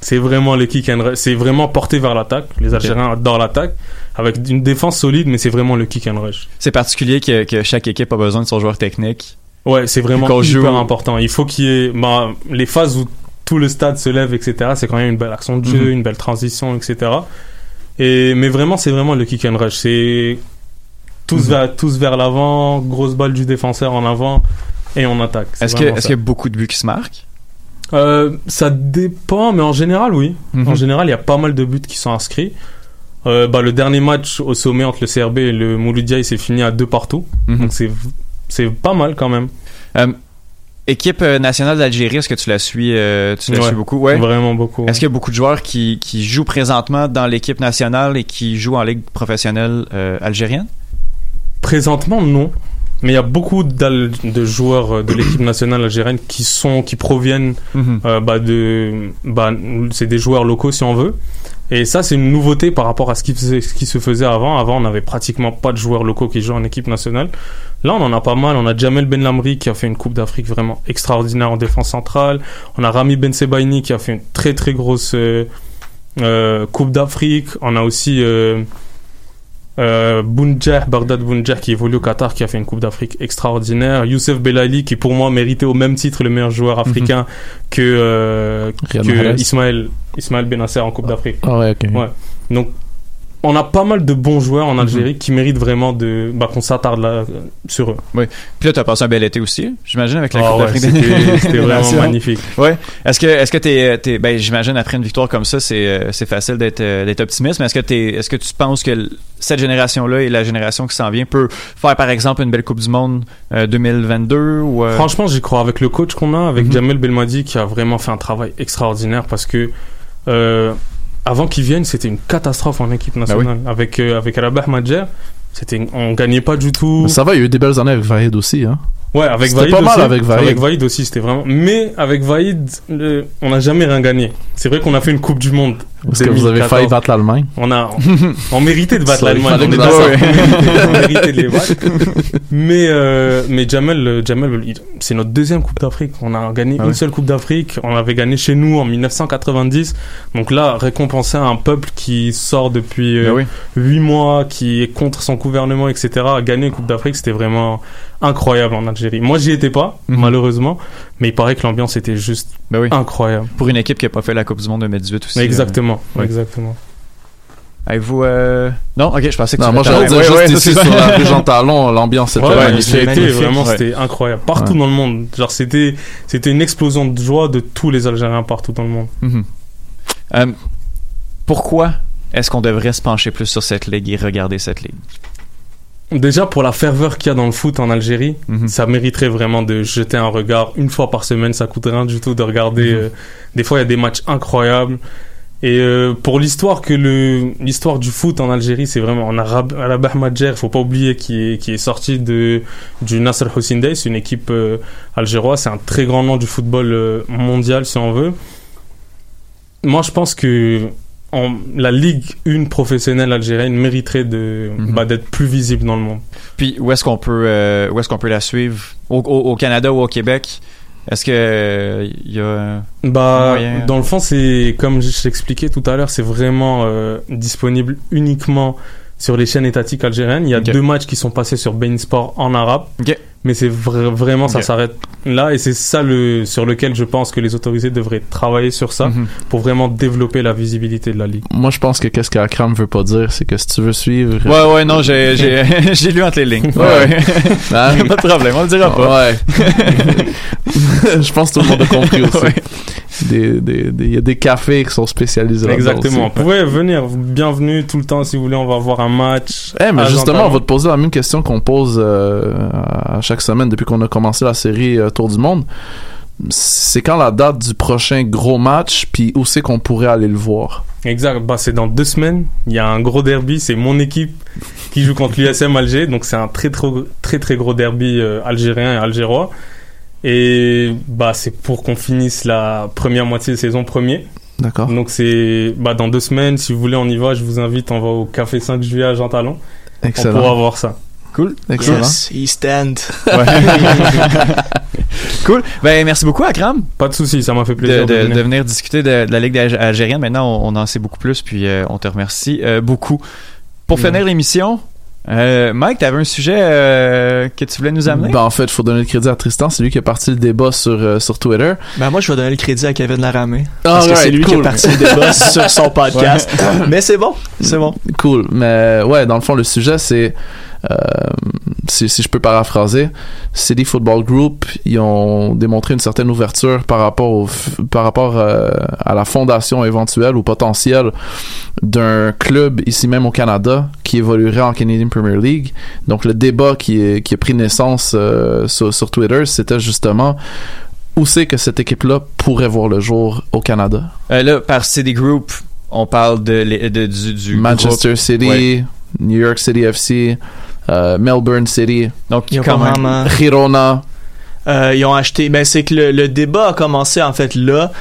C'est vraiment le kick and rush. C'est vraiment porté vers l'attaque. Les Algériens adorent l'attaque. Avec une défense solide, mais c'est vraiment le kick and rush. C'est particulier que, que chaque équipe a besoin de son joueur technique. Ouais, c'est vraiment hyper joue- important. Il faut qu'il y ait bah, les phases où tout le stade se lève, etc. C'est quand même une belle action de jeu, Mhm. une belle transition, etc. Et mais vraiment, c'est vraiment le kick and rush. C'est tous Mhm. vers tous vers l'avant, grosse balle du défenseur en avant et on attaque. Est-ce ça. qu'il y a beaucoup de buts qui se marquent? Euh, ça dépend, mais en général, oui. Mhm. En général, il y a pas mal de buts qui sont inscrits. Euh, bah, le dernier match au sommet entre le CRB et le Mouloudia, il s'est fini à deux partout. Donc c'est c'est pas mal quand même. Euh, équipe euh, nationale d'Algérie, est-ce que tu la suis, euh, tu la Ouais. suis beaucoup? Ouais. Vraiment beaucoup. Est-ce qu'il y a beaucoup de joueurs qui, qui jouent présentement dans l'équipe nationale et qui jouent en ligue professionnelle euh, algérienne? Présentement, non. Mais il y a beaucoup de joueurs de l'équipe nationale algérienne qui sont qui proviennent Mhm. euh, bah, de bah, c'est des joueurs locaux si on veut. Et ça c'est une nouveauté par rapport à ce qui, se faisait avant. Avant on n'avait pratiquement pas de joueurs locaux qui jouent en équipe nationale. Là on en a pas mal. On a Jamel Ben Lamri qui a fait une Coupe d'Afrique vraiment extraordinaire en défense centrale. On a Rami Ben Sebaini qui a fait une très très grosse euh, euh, Coupe d'Afrique. On a aussi euh, euh, Bounjer, Bagdad Bounjer qui évolue au Qatar, qui a fait une Coupe d'Afrique extraordinaire. Youssef Belali qui pour moi méritait au même titre le meilleur joueur africain que, euh, Riyad que Mahrez. Ismaël, Ismaël Benasser en Coupe d'Afrique. Ah ouais, ok. Ouais. Donc on a pas mal de bons joueurs en Algérie qui méritent vraiment de bah, qu'on s'attarde euh, sur eux. Oui. Puis là, t'as passé un bel été aussi, j'imagine, avec la Ah Coupe ouais, d'Afrique c'était- vraiment magnifique. Ouais. Est-ce que, est-ce que t'es, t'es- ben, j'imagine après une victoire comme ça, c'est, euh, facile d'être, euh, d'être optimiste, mais est-ce que t'es, est-ce que tu penses que cette génération-là et la génération qui s'en vient peut faire, par exemple, une belle Coupe du Monde euh, 2022 ou euh, Franchement, j'y crois. Avec le coach qu'on a, avec Mhm. Jamel Belmadi, qui a vraiment fait un travail extraordinaire parce que euh, avant qu'il vienne, c'était une catastrophe en équipe nationale. Avec euh, avec Rabah Madjer, on gagnait pas du tout. Mais ça va, il y a eu des belles années avec Vahed aussi. Hein. Ouais, avec C'était Vaïd pas mal aussi. avec Vaïd. Avec Vaïd aussi, c'était vraiment. Mais avec Vaïd, le- on n'a jamais rien gagné. C'est vrai qu'on a fait une Coupe du Monde. Parce que vous avez 2014. failli battre l'Allemagne. On a, on, méritait de battre l'Allemagne. On ça- On méritait- de les battre. Mais, euh, mais Jamel, euh, Jamel, c'est notre deuxième Coupe d'Afrique. On a gagné Ah une ouais. seule Coupe d'Afrique. On avait gagné chez nous en 1990. Donc là, récompenser un peuple qui sort depuis Ben oui. 8 mois, qui est contre son gouvernement, etc., gagner une Coupe d'Afrique, c'était vraiment incroyable en Algérie. Moi, j'y étais pas, Mhm. malheureusement. Mais il paraît que l'ambiance était juste Ben oui. incroyable. Pour une équipe qui a pas fait la Coupe du Monde 2018 aussi. Exactement, ouais. exactement. euh, Avez-vous, euh... Non, ok, je pensais que Non, tu moi j'allais dire Ouais, juste ouais, ici c'est sur la rue Jean Talon, l'ambiance était Ouais, magnifique. été vraiment, Ouais. c'était incroyable. Partout Ouais. dans le monde. Genre, c'était, c'était une explosion de joie de tous les Algériens partout dans le monde. Mhm. Euh, pourquoi est-ce qu'on devrait se pencher plus sur cette ligue et regarder cette ligue? Déjà, pour la ferveur qu'il y a dans le foot en Algérie, Mhm. ça mériterait vraiment de jeter un regard une fois par semaine. Ça coûte rien du tout de regarder. Mhm. euh, des fois, il y a des matchs incroyables. Et euh, pour l'histoire que le l'histoire du foot en Algérie, c'est vraiment on a Rab- Rabah Madjer, faut pas oublier qui est qui est sorti de du Nasser Hossein Day, c'est une équipe euh, algéroise, c'est un très grand nom du football euh, mondial si on veut. Moi, je pense que en, la Ligue 1 professionnelle algérienne mériterait de Mhm. bah, d'être plus visible dans le monde. Puis où est-ce qu'on peut, euh, où est-ce qu'on peut la suivre? Au, au- au Canada ou au Québec? Est-ce que euh, il y a... Bah, moyen? dans le fond, c'est comme je t'expliquais tout à l'heure, c'est vraiment euh, disponible uniquement sur les chaînes étatiques algériennes. Il y a deux matchs qui sont passés sur Bein Sport en arabe, Ok. Mais c'est vra- vraiment ça s'arrête là et c'est ça le sur lequel je pense que les autorités devraient travailler sur ça Mhm. pour vraiment développer la visibilité de la ligue. Moi je pense que qu'est-ce qu'Akram veut pas dire, c'est que si tu veux suivre. Ouais, ouais, non, j'ai, j'ai, j'ai lu entre les lignes. Ouais, ouais. Hein? pas de problème, on le dira pas. Ouais. je pense que tout le monde a compris aussi. Ouais. Des- des- des- Il y a des cafés qui sont spécialisés là-dedans Exactement. aussi. Vous pouvez venir, bienvenue tout le temps si vous voulez. On va avoir un match. Eh, mais justement, on va te poser la même question qu'on pose euh, à chaque semaine depuis qu'on a commencé la série euh, Tour du Monde. C'est quand la date du prochain gros match, puis où c'est qu'on pourrait aller le voir? Exact. Bah, c'est dans deux semaines. Il y a un gros derby. C'est mon équipe qui joue contre l'USM Alger. Donc, c'est un très, très, très, très gros derby euh, algérien et algérois. Et bah, c'est pour qu'on finisse la première moitié de saison premier. D'accord. Donc, c'est bah, dans deux semaines. Si vous voulez, on y va. Je vous invite. On va au Café 5 juillet à Jean Talon. On pourra Excellent. voir ça. Cool. Excellent. Yes, East End. Cool. Ben, merci beaucoup, Akram, Pas de souci. Ça m'a fait plaisir de, de- venir. de venir discuter de, de la Ligue alg- algérienne. Maintenant, on, on en sait beaucoup plus, puis euh, on te remercie euh, beaucoup. Pour finir l'émission, euh, Mike, t'avais un sujet euh, que tu voulais nous amener? Ben, en fait, il faut donner le crédit à Tristan. C'est lui qui a parti le débat sur, euh, sur Twitter. Ben moi, je vais donner le crédit à Kevin Laramé. Ah, Parce que c'est lui qui cool. a parti le débat sur son podcast. Mais c'est bon, c'est bon. Cool. Mais ouais, dans le fond, le sujet, c'est. Euh, si, si je peux paraphraser, City Football Group, ils ont démontré une certaine ouverture par rapport, au, f- par rapport euh, à la fondation éventuelle ou potentielle d'un club ici même au Canada qui évoluerait en Canadian Premier League. Donc le débat qui, est, qui a pris naissance euh, sur, sur Twitter, c'était justement où c'est que cette équipe-là pourrait voir le jour au Canada? Euh, là, par City Group, on parle de, de- du, du Manchester groupe. City, Ouais. New York City FC, euh, Melbourne City, Donc, quand même. Yokohama. Girona. Euh, ils ont acheté. Ben, c'est que le, le débat a commencé en fait là.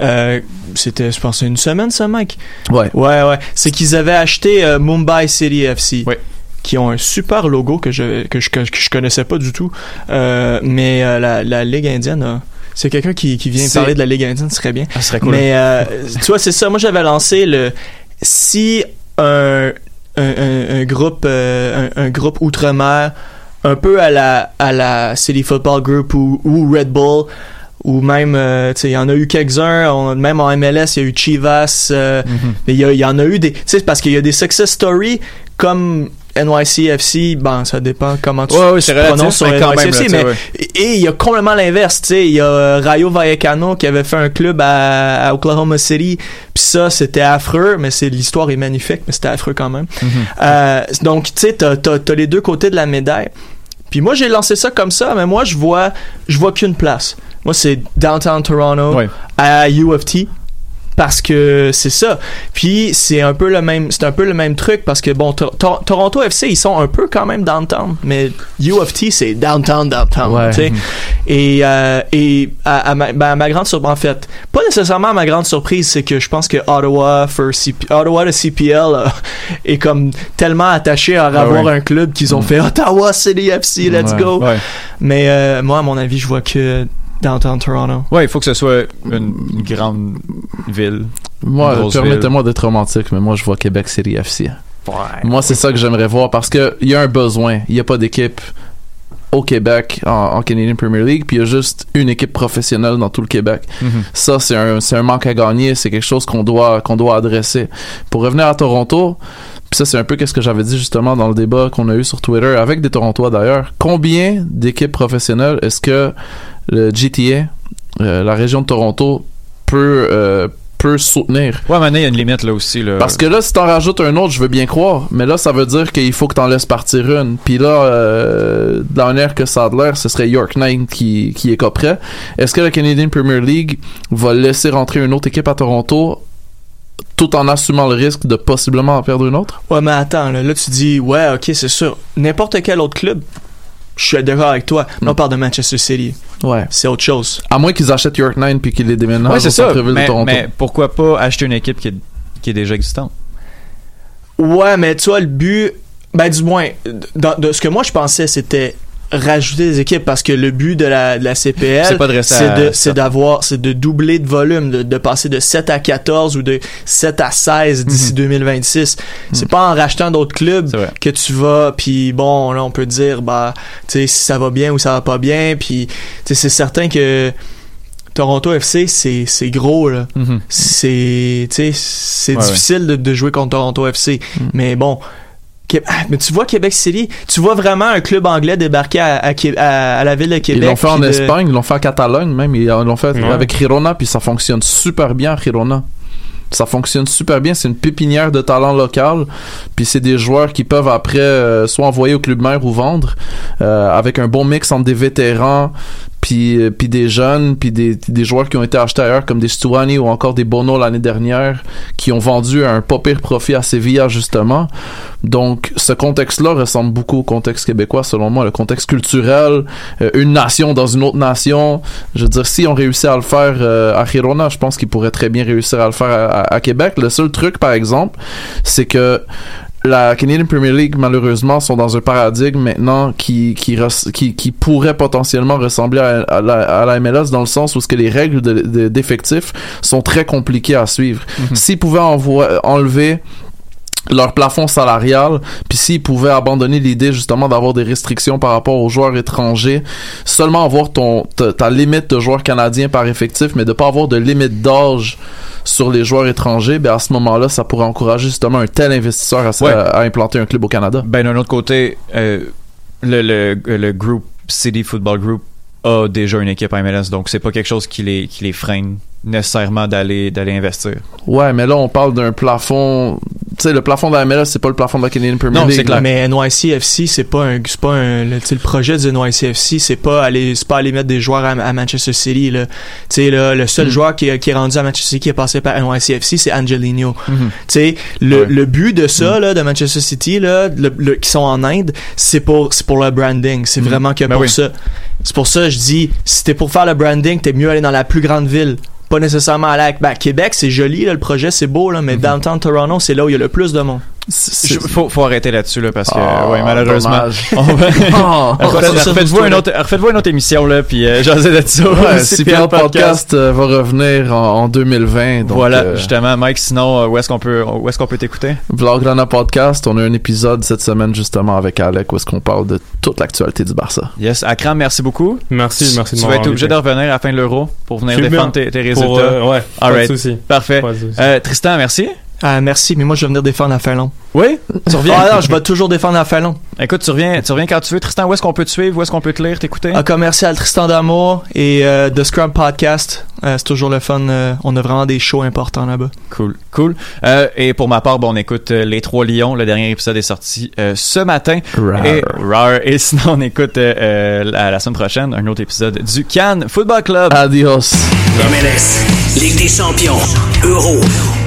Euh, C'était, je pense, une semaine, ça, mec. Ouais. Ouais, ouais. C'est qu'ils avaient acheté euh, Mumbai City FC. Ouais. Qui ont un super logo que je que je, que je connaissais pas du tout. Euh, mais euh, la, la Ligue indienne, a- c'est quelqu'un qui, qui vient parler de la Ligue indienne, ce serait bien. Ça serait cool. Mais euh, tu vois, c'est ça. Moi, j'avais lancé le si un un, un- un groupe euh, un, un groupe outre-mer un peu à la à la City Football Group ou, ou Red Bull ou même, euh, tu sais, il y en a eu quelques-uns, on- même en MLS, il y a eu Chivas, euh, mais il y, y en a eu des, tu sais, parce qu'il y a des success stories comme NYCFC, ben ça dépend comment tu, Ouais, ouais, tu c'est relatif, prononces sur mais quand même, NYCFC, là, mais ouais. et il y a complètement l'inverse, tu sais, il y a euh, Rayo Vallecano qui avait fait un club à, à Oklahoma City, puis ça c'était affreux, mais c'est l'histoire est magnifique, mais c'était affreux quand même. Euh, donc tu sais, t'as, t'as les deux côtés de la médaille. Puis moi j'ai lancé ça comme ça, mais moi je vois je vois qu'une place. Moi c'est downtown Toronto à U of T parce que c'est ça. Puis c'est un peu le même c'est un peu le même truc parce que bon Tor- Tor- Toronto FC ils sont un peu quand même downtown mais U of T c'est downtown downtown Ouais. tu sais. et euh, et à, à ma, ben, à ma grande surprise en fait pas nécessairement à ma grande surprise c'est que je pense que Ottawa for CP, Ottawa de CPL euh, est comme tellement attaché à avoir ouais. un club qu'ils ont fait Ottawa City FC let's Ouais. go Ouais. mais euh, moi à mon avis je vois que downtown Toronto Ouais, il faut que ce soit une, une grande ville. Moi, permettez-moi d'être romantique, mais moi, je vois Québec City FC. Moi, c'est ça que j'aimerais voir parce que il y a un besoin. Il n'y a pas d'équipe au Québec en, en Canadian Premier League, puis il y a juste une équipe professionnelle dans tout le Québec. Mhm. Ça, c'est un, c'est un manque à gagner. C'est quelque chose qu'on doit, qu'on doit adresser. Pour revenir à Toronto, puis ça, c'est un peu qu'est-ce que j'avais dit justement dans le débat qu'on a eu sur Twitter avec des Torontois d'ailleurs. Combien d'équipes professionnelles est-ce que le GTA, euh, la région de Toronto, peut, euh, peut soutenir? Ouais, maintenant, il y a une limite là aussi. Là. Parce que là, si t'en rajoutes un autre, je veux bien croire. Mais là, ça veut dire qu'il faut que t'en laisses partir une. Puis là, euh, dans l'air que ça a de l'air, ce serait York Knight qui, qui est prêt. Est-ce que la Canadian Premier League va laisser rentrer une autre équipe à Toronto tout en assumant le risque de possiblement en perdre une autre? Ouais, mais attends, là, là, tu dis, ouais, ok, c'est sûr. N'importe quel autre club, je suis d'accord avec toi. Mais on parle de Manchester City. Ouais. C'est autre chose. À moins qu'ils achètent York Nine puis qu'ils les déménagent ouais, c'est ça. de Mais, Toronto. mais pourquoi pas acheter une équipe qui est, qui est déjà existante? Ouais, mais tu vois, le but, ben, du moins, dans- de ce que moi je pensais, c'était rajouter des équipes parce que le but de la, de la CPL, C'est d'avoir, c'est de doubler de volume, de, de passer de 7 à 14 ou de 7 à 16 d'ici 2026. C'est pas en rachetant d'autres clubs que tu vas, puis bon, là, on peut dire, bah, tu sais, si ça va bien ou ça va pas bien, puis, tu sais, c'est certain que Toronto FC, c'est, c'est gros, là. Mhm. C'est, tu sais, c'est Ouais, difficile de, de jouer contre Toronto FC. Mais bon, mais tu vois Québec City, tu vois vraiment un club anglais débarquer à, à, à- à la ville de Québec. Ils l'ont fait en de- Espagne, ils l'ont fait en Catalogne même, ils l'ont fait Ouais. avec Girona, puis ça fonctionne super bien, Girona. Ça fonctionne super bien, c'est une pépinière de talent local, puis c'est des joueurs qui peuvent après euh, soit envoyer au club mère ou vendre, euh, avec un bon mix entre des vétérans, puis, euh, puis des jeunes, puis des, des joueurs qui ont été achetés ailleurs, comme des Stuani ou encore des Bono l'année dernière, qui ont vendu un pas pire profit à Sevilla justement. Donc, ce contexte-là ressemble beaucoup au contexte québécois, selon moi, le contexte culturel, euh, une nation dans une autre nation. Je veux dire, si on réussit à le faire euh, à Girona, je pense qu'ils pourraient très bien réussir à le faire à, à- à Québec. Le seul truc, par exemple, c'est que la Canadian Premier League, malheureusement, sont dans un paradigme maintenant qui, qui, qui, qui pourrait potentiellement ressembler à, à la, à la MLS dans le sens où ce que les règles de- de- d'effectifs sont très compliquées à suivre. S'ils pouvaient enlever leur plafond salarial, puis s'ils pouvaient abandonner l'idée justement d'avoir des restrictions par rapport aux joueurs étrangers, seulement avoir ton ta, ta limite de joueurs canadiens par effectif, mais de pas avoir de limite d'âge sur les joueurs étrangers, ben à ce moment-là, ça pourrait encourager justement un tel investisseur à, Ouais. à- à implanter un club au Canada. Ben, d'un autre côté, euh, le, le, le groupe City Football Group a déjà une équipe à MLS, donc c'est pas quelque chose qui les, qui les freine nécessairement d'aller d'aller investir. Ouais, mais là on parle d'un plafond, tu sais le plafond de la MLS, c'est pas le plafond de la Canadian Premier Non, League. c'est clair. Mais NYCFC, c'est pas un, c'est pas un, le, tu sais, le projet du NYCFC, c'est pas aller, c'est pas aller mettre des joueurs à, à Manchester City, là. Tu sais, là, le Mm. seul joueur qui, est- qui est rendu à Manchester City qui est passé par NYCFC, c'est Angelino. Mm-hmm. Tu sais, le, Ouais. le but de ça, Mm. là, de Manchester City, là, le, le- qui sont en Inde, c'est pour, c'est pour le branding. C'est vraiment que Ben pour oui. ça. C'est pour ça, je dis, si t'es pour faire le branding, t'es mieux aller dans la plus grande ville. Pas nécessairement aller à ben, Québec, c'est joli, là, le projet, c'est beau, là, mais downtown Toronto, c'est là où il y a le plus de monde. Je- faut, faut arrêter là-dessus là parce que Ah, ouais, malheureusement dommage. on va- Ah. Refaites- refaites-vous ça, une autre refaites-vous une autre émission là puis euh, j'en ça Ouais, un podcast, euh, va revenir en, en 2020. Donc, voilà euh, justement Mike sinon euh, où est-ce qu'on peut où est-ce qu'on peut t'écouter? Podcast, on a un épisode cette semaine justement avec Alec où est-ce qu'on parle de toute l'actualité du Barça. yes Akram merci beaucoup Merci, merci de tu vas être obligé de revenir à la fin de l'euro pour venir défendre tes, tes résultats Pour, ouais, pas de parfait Pas de souci. Tristan merci Ah, merci, mais moi, je vais venir défendre la Finlande. oui? Tu reviens? Ah non, je vais toujours défendre la Finlande. écoute tu reviens tu reviens quand tu veux Tristan où est-ce qu'on peut te suivre? Où est-ce qu'on peut te lire t'écouter? Un commercial Tristan d'Amour et euh, The Scrum Podcast. Euh, c'est toujours le fun. euh, on a vraiment des shows importants là-bas. Cool, cool. Euh, et pour ma part, bon, on écoute euh, Les Trois Lions. Le dernier épisode est sorti euh, ce matin. Rar. Et, rare. Et sinon, on écoute euh, euh, la, la semaine prochaine un autre épisode du Cannes Football Club. Adios. MLS, Ligue des champions, Euro,